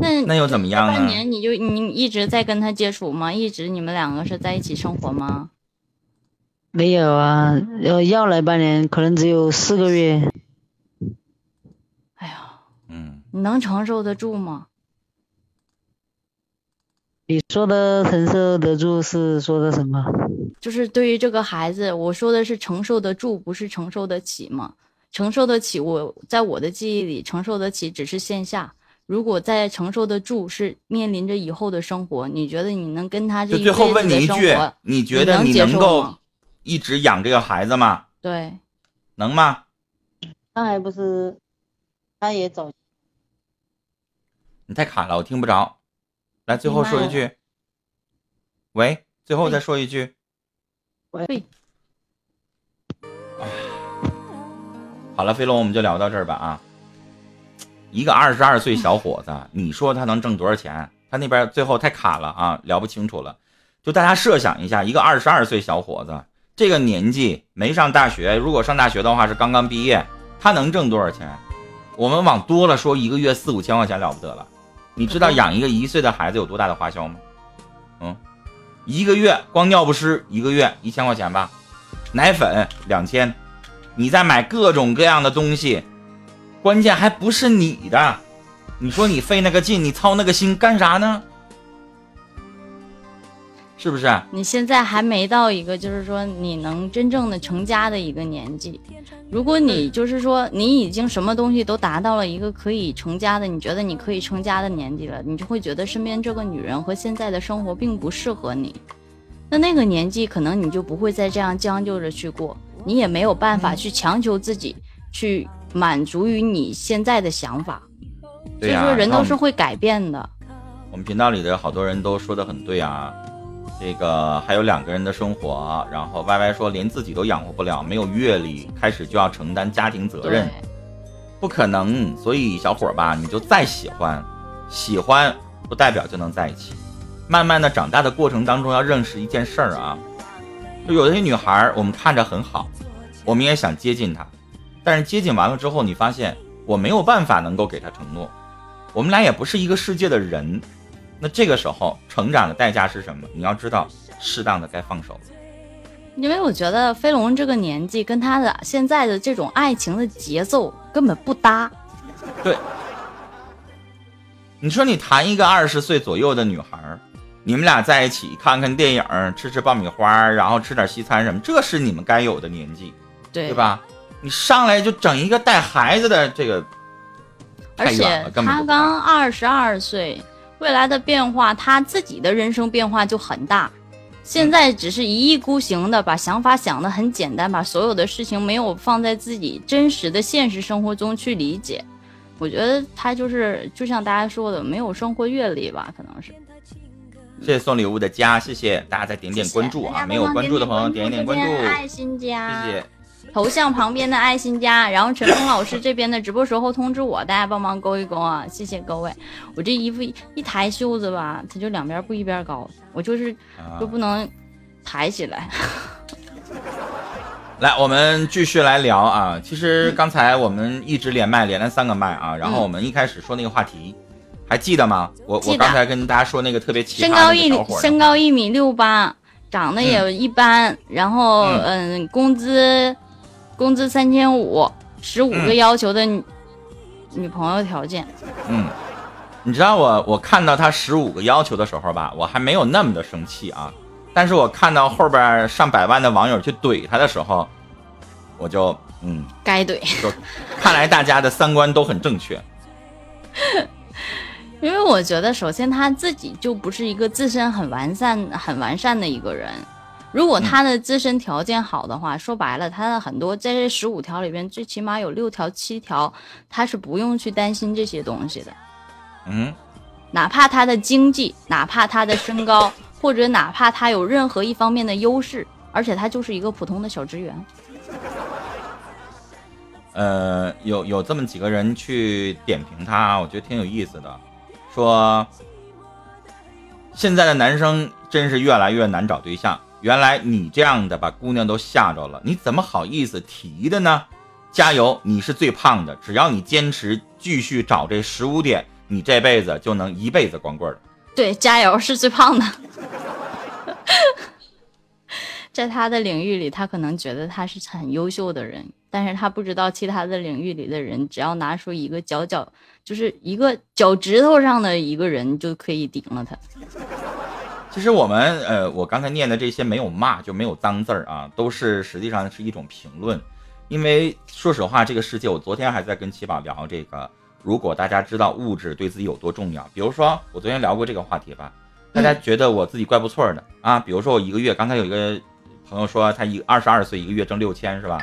那那又怎么样呢？半年你就你一直在跟他接触吗？一直你们两个是在一起生活吗？没有啊，要要来半年，可能只有四个月。哎呀，嗯，你能承受得住吗？你说的承受得住是说的什么？就是对于这个孩子，我说的是承受得住，不是承受得起嘛？承受得起，我在我的记忆里，承受得起只是线下。如果在承受得住，是面临着以后的生活，你觉得你能跟他这就一最后问辈子的你一句生活，，你觉得你能够？一直养这个孩子吗？对，能吗？他还不是，他也走你太卡了，我听不着。来，最后说一句。喂，最后再说一句。喂，好了，飞龙，我们就聊到这儿吧啊。一个二十二岁小伙子，你说他能挣多少钱？他那边最后太卡了啊，聊不清楚了。就大家设想一下，一个二十二岁小伙子，这个年纪没上大学，如果上大学的话是刚刚毕业，他能挣多少钱？我们往多了说，一个月四五千块钱了不得了。你知道养一个一岁的孩子有多大的花销吗？嗯，一个月光尿不湿一个月一千块钱吧，奶粉两千，你再买各种各样的东西，关键还不是你的，你说你费那个劲，你操那个心干啥呢？是不是？你现在还没到一个就是说你能真正的成家的一个年纪。如果你就是说你已经什么东西都达到了一个可以成家的，你觉得你可以成家的年纪了，你就会觉得身边这个女人和现在的生活并不适合你。那那个年纪可能你就不会再这样将就着去过，你也没有办法去强求自己去满足于你现在的想法。所以说人都是会改变的。我们频道里的好多人都说的很对啊，这个还有两个人的生活，然后 Y Y 说连自己都养活不了，没有阅历，开始就要承担家庭责任，，不可能。所以小伙儿吧，你就再喜欢，喜欢不代表就能在一起。慢慢的长大的过程当中，要认识一件事儿啊，就有些女孩儿我们看着很好，我们也想接近她，但是接近完了之后，你发现我没有办法能够给她承诺，我们俩也不是一个世界的人。那这个时候，成长的代价是什么？你要知道，适当的该放手。因为我觉得飞龙这个年纪跟他的现在的这种爱情的节奏根本不搭。对，你说你谈一个二十岁左右的女孩儿，你们俩在一起看看电影，吃吃爆米花，然后吃点西餐什么，这是你们该有的年纪，对对？吧？你上来就整一个带孩子的这个，而且他刚二十二岁，未来的变化，他自己的人生变化就很大。现在只是一意孤行的把想法想得很简单，把所有的事情没有放在自己真实的现实生活中去理解。我觉得他就是就像大家说的，没有生活阅历吧，可能是。谢谢送礼物的家，谢谢大家再点点关注啊！没有关注的朋友点一点关注，爱心加，谢谢。头像旁边的爱心加，然后陈峰老师这边的直播时候通知我，大家帮忙勾一勾啊！谢谢各位。我这衣服一一抬袖子吧，它就两边不一边高，我就是啊就不能抬起来。[LAUGHS] 来，我们继续来聊啊。其实刚才我们一直连麦，连了三个麦啊。然后我们一开始说那个话题，还记得吗？我我刚才跟大家说那个特别奇葩身高一身高一米六八，长得也一般，然后嗯，工资工资三千五，十五个嗯要求的女、女朋友条件。嗯，你知道我我看到他十五个要求的时候吧，我还没有那么的生气啊。但是我看到后边上百万的网友去怼他的时候，我就嗯，该怼，就看来大家的三观都很正确。[LAUGHS] 因为我觉得首先他自己就不是一个自身很完善、很完善的一个人。如果他的自身条件好的话，说白了，他的很多在这十五条里边，最起码有六条、七条，他是不用去担心这些东西的。嗯，哪怕他的经济，哪怕他的身高，[LAUGHS] 或者哪怕他有任何一方面的优势，而且他就是一个普通的小职员。呃，有有这么几个人去点评他，我觉得挺有意思的，说现在的男生真是越来越难找对象。原来你这样的把姑娘都吓着了，你怎么好意思提的呢？加油，你是最胖的，只要你坚持继续找这十五点，你这辈子就能一辈子光棍了。对，加油，是最胖的。[LAUGHS] 在他的领域里，他可能觉得他是很优秀的人，但是他不知道其他的领域里的人，只要拿出一个脚脚，就是一个脚趾头上的一个人就可以顶了他。其实我们呃，我刚才念的这些没有骂，就没有脏字儿啊，都是实际上是一种评论。因为说实话，这个世界，我昨天还在跟七宝聊这个，如果大家知道物质对自己有多重要，比如说我昨天聊过这个话题吧，大家觉得我自己怪不错的啊，比如说我一个月，刚才有一个朋友说他一二十二岁，一个月挣六千是吧？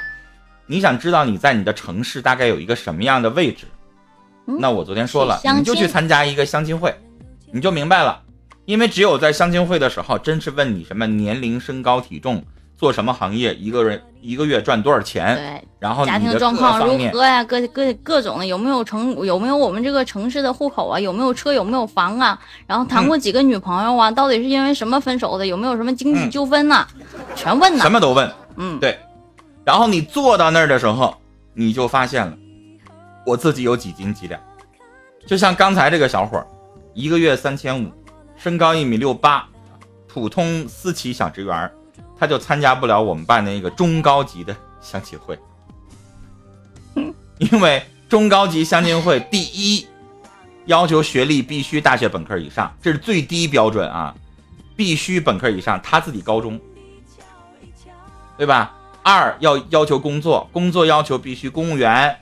你想知道你在你的城市大概有一个什么样的位置？嗯那我昨天说了你就去参加一个相亲会，你就明白了。因为只有在相亲会的时候，真是问你什么年龄、身高、体重，做什么行业，一个人一个月赚多少钱，对，然后家庭状况如，何呀？各各各种的，有没有城有没有我们这个城市的户口啊？有没有车？有没有房啊？然后谈过几个女朋友啊？到底是因为什么分手的？有没有什么经济嗯纠纷呐、全问呢什。么都问。嗯，对，然后你坐到那儿的时候，你就发现了，我自己有几斤几两。就像刚才这个小伙儿，一个月三千五，身高一米六八，普通私企小职员儿，他就参加不了我们办的那个中高级的相亲会，因为中高级相亲会第一要求学历必须大学本科以上，这是最低标准啊，必须本科以上，他自己高中。对吧？二要要求工作，工作要求必须公务员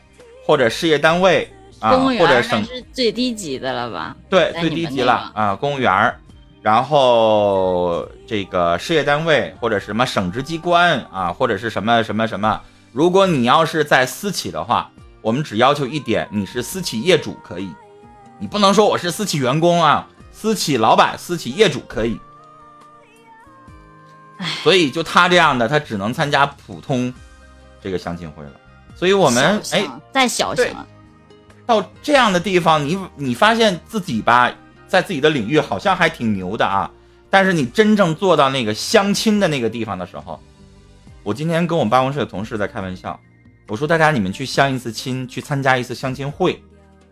或者事业单位啊，公务员或者省是最低级的了吧？对最低级了啊，公务员儿，然后这个事业单位或者什么省直机关啊，或者是什么什么什么。如果你要是在私企的话，我们只要求一点，你是私企业主可以，你不能说我是私企员工啊，私企老板、私企业主可以。所以就他这样的，他只能参加普通这个相亲会了。所以我们哎，再小型对，到这样的地方，你你发现自己吧，在自己的领域好像还挺牛的啊，但是你真正做到那个相亲的那个地方的时候，我今天跟我们办公室的同事在开玩笑，我说大家你们去相一次亲，去参加一次相亲会，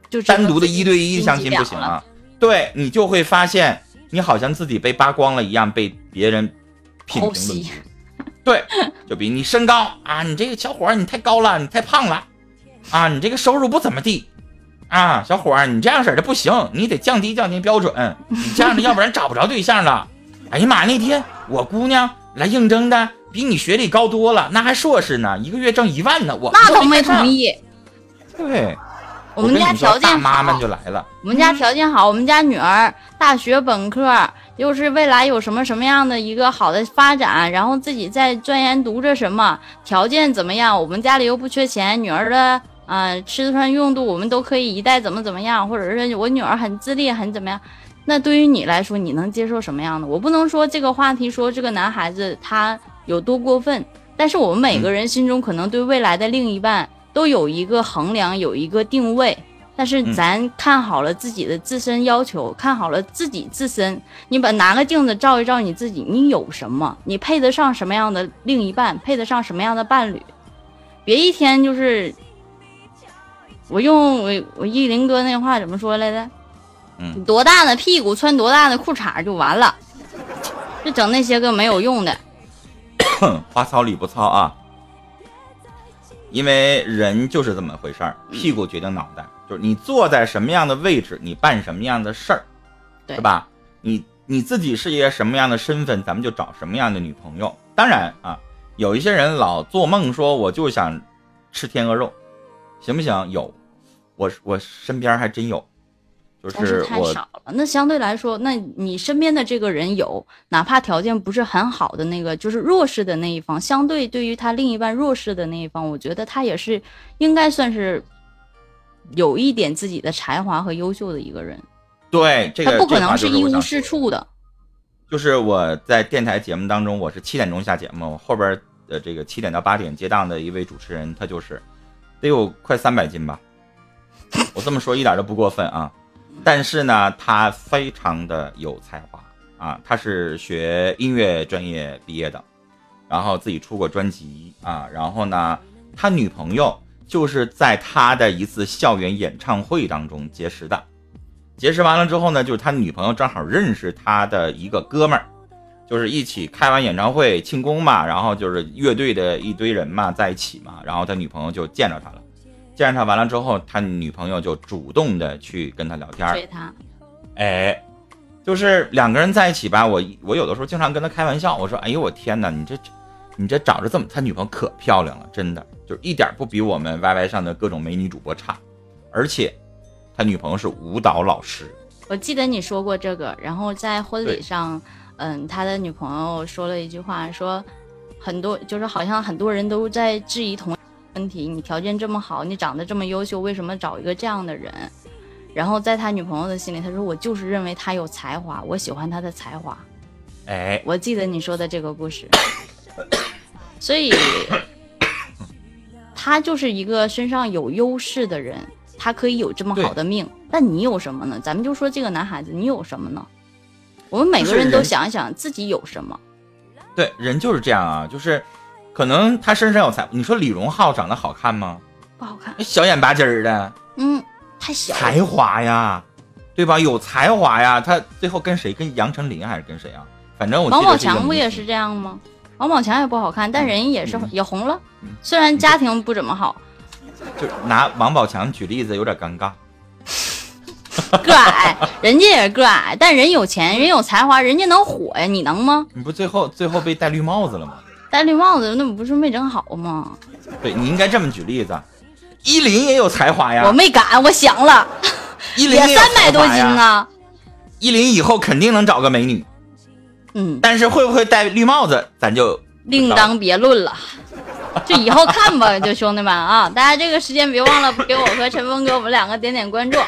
就单独的一对一相亲不。行啊，对你就会发现你好像自己被扒光了一样，被别人品评论。[LAUGHS] 对，就比你身高啊，你这个小伙儿你太高了，你太胖了，啊，你这个收入不怎么地，啊，小伙儿你这样式儿的不行，你得降低降低标准，你这样的要不然找不着对象了。哎呀妈，那天我姑娘来应征的比你学历高多了，那还硕士呢，一个月挣一万呢，我那都没同。意。对，我们家条件好妈妈们，就来了。我们家条件好，我们家女儿大学本科，又是未来有什么什么样的一个好的发展，然后自己在钻研读着什么，条件怎么样，我们家里又不缺钱，女儿的啊、吃穿用度我们都可以一代怎么怎么样，或者是我女儿很自立，很怎么样。那对于你来说，你能接受什么样的？我不能说这个话题说这个男孩子他有多过分，但是我们每个人心中可能对未来的另一半都有一个衡量，有一个定位。但是咱看好了自己的自身要求，看好了自己自身，你把拿个镜子照一照你自己，你有什么？你配得上什么样的另一半？配得上什么样的伴侣？别一天就是，我用我我一林哥那话怎么说来着？嗯你多大的屁股穿多大的裤衩就完了，就整那些个没有用的。哼，话糙理不糙啊。因为人就是这么回事儿，屁股决定脑袋，就是你坐在什么样的位置，你办什么样的事儿，对是吧？你你自己是一个什么样的身份，咱们就找什么样的女朋友。当然啊，有一些人老做梦说我就想吃天鹅肉，行不行？有，我我身边还真有，就但是太我少了。那相对来说，那你身边的这个人有，哪怕条件不是很好的那个，就是弱势的那一方，相对对于他另一半弱势的那一方，我觉得他也是应该算是有一点自己的才华和优秀的一个人，对这个他不可能是一无是处的。就是我在电台节目当中，我是七点钟下节目，后边的这个七点到八点接档的一位主持人，他就是得有快三百斤吧，[LAUGHS] 我这么说一点都不过分啊。但是呢，他非常的有才华啊，他是学音乐专业毕业的，然后自己出过专辑啊，然后呢，他女朋友就是在他的一次校园演唱会当中结识的。结识完了之后呢，就是他女朋友正好认识他的一个哥们儿，就是一起开完演唱会庆功嘛，然后就是乐队的一堆人嘛在一起嘛，然后他女朋友就见着他了，见着他完了之后，他女朋友就主动的去跟他聊天儿，追他，哎，就是两个人在一起吧，我我有的时候经常跟他开玩笑，我说，哎呦我天哪，你这你这长着这么，他女朋友可漂亮了，真的就是一点不比我们 YY 上的各种美女主播差，而且他女朋友是舞蹈老师。我记得你说过这个，然后在婚礼上，嗯，他的女朋友说了一句话，说很多就是好像很多人都在质疑同问题：你条件这么好，你长得这么优秀，为什么找一个这样的人？然后在他女朋友的心里，他说我就是认为他有才华，我喜欢他的才华。哎，我记得你说的这个故事，所以 [COUGHS] 他就是一个身上有优势的人，他可以有这么好的命。但你有什么呢？咱们就说这个男孩子，你有什么呢？我们每个人都想一想自己有什么。对，人就是这样啊，就是可能他身上有才，你说李荣浩长得好看吗？不好看，小眼巴尖儿的，嗯，太小。才华呀，对吧？有才华呀，他最后跟谁？跟杨丞琳还是跟谁啊？反正我王宝强不也是这样吗？王宝强也不好看，但人也是、嗯也红了嗯，虽然家庭不怎么好，就拿王宝强举例子有点尴尬。[LAUGHS] 个矮，人家也是个矮，但人有钱，人有才华，人家能火呀，你能吗？你不最后最后被戴绿帽子了吗？戴绿帽子那不是没整好吗？对你应该这么举例子。依林也有才华呀，我没敢，我想了，也依林也三百多。斤呢。依林以后肯定能找个美女，嗯，但是会不会戴绿帽子，咱就另当别论了。[LAUGHS] 就以后看吧，就兄弟们啊，大家这个时间别忘了给我和陈峰哥我们两个点点关注。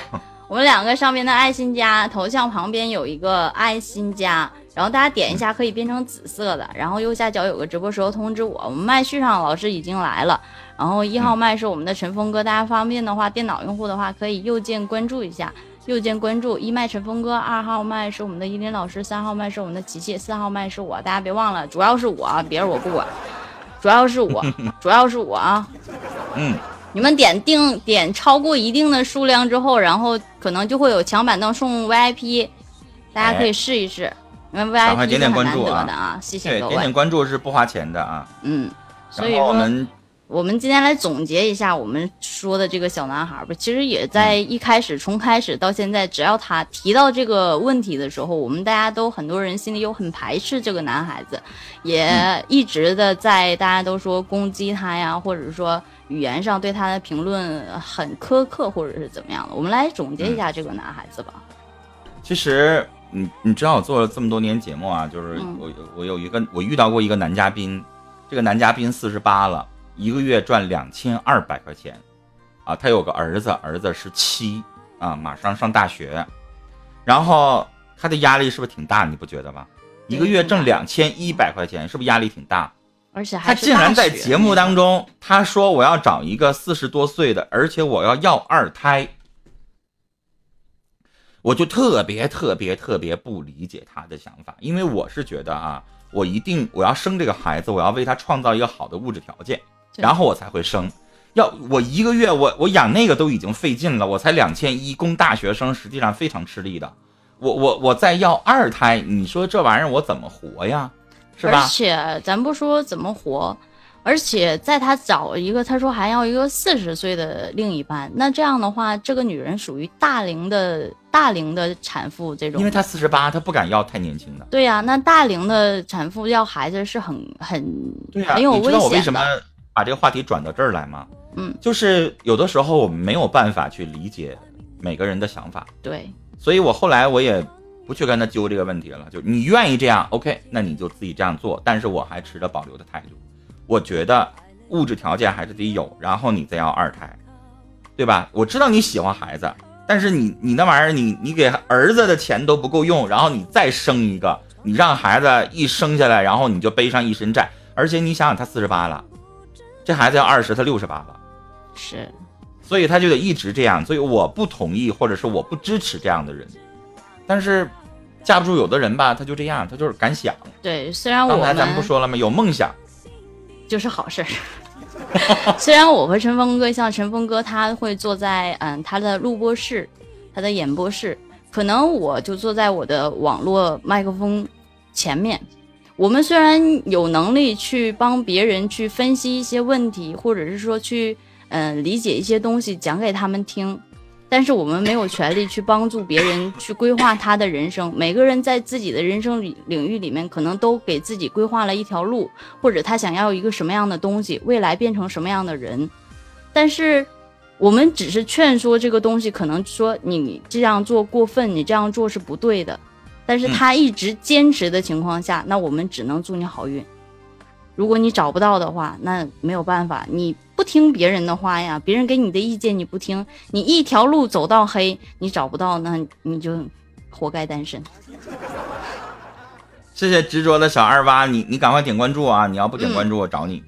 我们两个上边的爱心加头像旁边有一个爱心加，然后大家点一下可以变成紫色的，然后右下角有个直播时候通知我。我们麦序上老师已经来了，然后一号麦是我们的陈峰哥，大家方便的话，电脑用户的话可以右键关注一下。右键关注一麦陈峰哥，二号麦是我们的依林老师，三号麦是我们的琪琪，四号麦是我，大家别忘了，主要是我，啊，别人我不管，主要是我，[LAUGHS] 主要是我啊！嗯，你们点定点超过一定的数量之后，然后可能就会有抢板凳送 VIP，大家可以试一试。因为 VIP 点点是很难关注啊得的啊，谢谢对，各点点。关注是不花钱的啊。嗯，所然以我们我们今天来总结一下我们说的这个小男孩儿吧。其实也在嗯一开始，从开始到现在，只要他提到这个问题的时候，我们大家都很多人心里有很排斥这个男孩子，也嗯一直的在大家都说攻击他呀，或者说语言上对他的评论很苛刻，或者是怎么样的。我们来总结一下这个男孩子吧。其实你你知道我做了这么多年节目啊，就是嗯我我有一个我遇到过一个男嘉宾，这个男嘉宾四十八了，一个月赚两千二百块钱，啊，他有个儿子，儿子是七啊，马上上大学，然后他的压力是不是挺大？你不觉得吗？一个月挣两千一百块钱，是不是压力挺大？而且他还是竟然在节目当中，他说我要找一个四十多岁的，而且我要要二胎，我就特别特别特别不理解他的想法，因为我是觉得啊，我一定我要生这个孩子，我要为他创造一个好的物质条件，对然后我才会生。要我一个月我我养那个都已经费劲了，我才两千一，供大学生实际上非常吃力的。我我我再要二胎，你说这玩意儿我怎么活呀？是吧而？且咱不说怎么活，而且在他找一个，他说还要一个四十岁的另一半，那这样的话，这个女人属于大龄的大龄的产妇这种。因为她四十八，她不敢要太年轻的。对呀、那大龄的产妇要孩子是很很很有你知道我为危险什么的。把这个话题转到这儿来吗？嗯，就是有的时候我们没有办法去理解每个人的想法，对，所以我后来我也不去跟他揪这个问题了。就你愿意这样，OK，那你就自己这样做。但是我还持着保留的态度，我觉得物质条件还是得有，然后你再要二胎，对吧？我知道你喜欢孩子，但是你你那玩意儿，你你给儿子的钱都不够用，然后你再生一个，你让孩子一生下来，然后你就背上一身债，而且你想想他四十八了，这孩子要二十，他六十八了。是所以他就得一直这样。所以我不同意，或者是我不支持这样的人。但是架不住有的人吧，他就这样，他就是敢想。对。虽然我刚才咱们不说了吗？有梦想，就是好事儿。[LAUGHS] 虽然我和陈峰哥像陈峰哥，他会坐在嗯他的录播室，他的演播室，可能我就坐在我的网络麦克风前面。我们虽然有能力去帮别人去分析一些问题，或者是说去嗯、理解一些东西讲给他们听，但是我们没有权利去帮助别人去规划他的人生。每个人在自己的人生领领域里面，可能都给自己规划了一条路，或者他想要一个什么样的东西，未来变成什么样的人。但是我们只是劝说这个东西，可能说你这样做过分，你这样做是不对的。但是他一直坚持的情况下，那我们只能祝你好运。如果你找不到的话，那没有办法，你不听别人的话呀，别人给你的意见你不听，你一条路走到黑，你找不到，那你就活该单身。谢谢执着的小二八，你你赶快点关注啊！你要不点关注，我找你，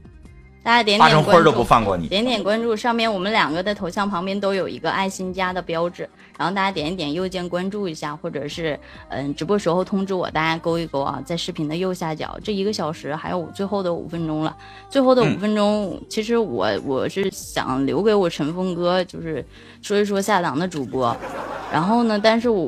大家点点关注，成灰儿都不放过你。点点关注，上面我们两个的头像旁边都有一个爱心加的标志，然后大家点一点右键关注一下，或者是嗯直播时候通知我，大家勾一勾啊，在视频的右下角，这一个小时还有最后的五分钟了，最后的五嗯分钟，其实我我是想留给我陈峰哥，就是说一说下档的主播，然后呢，但是我。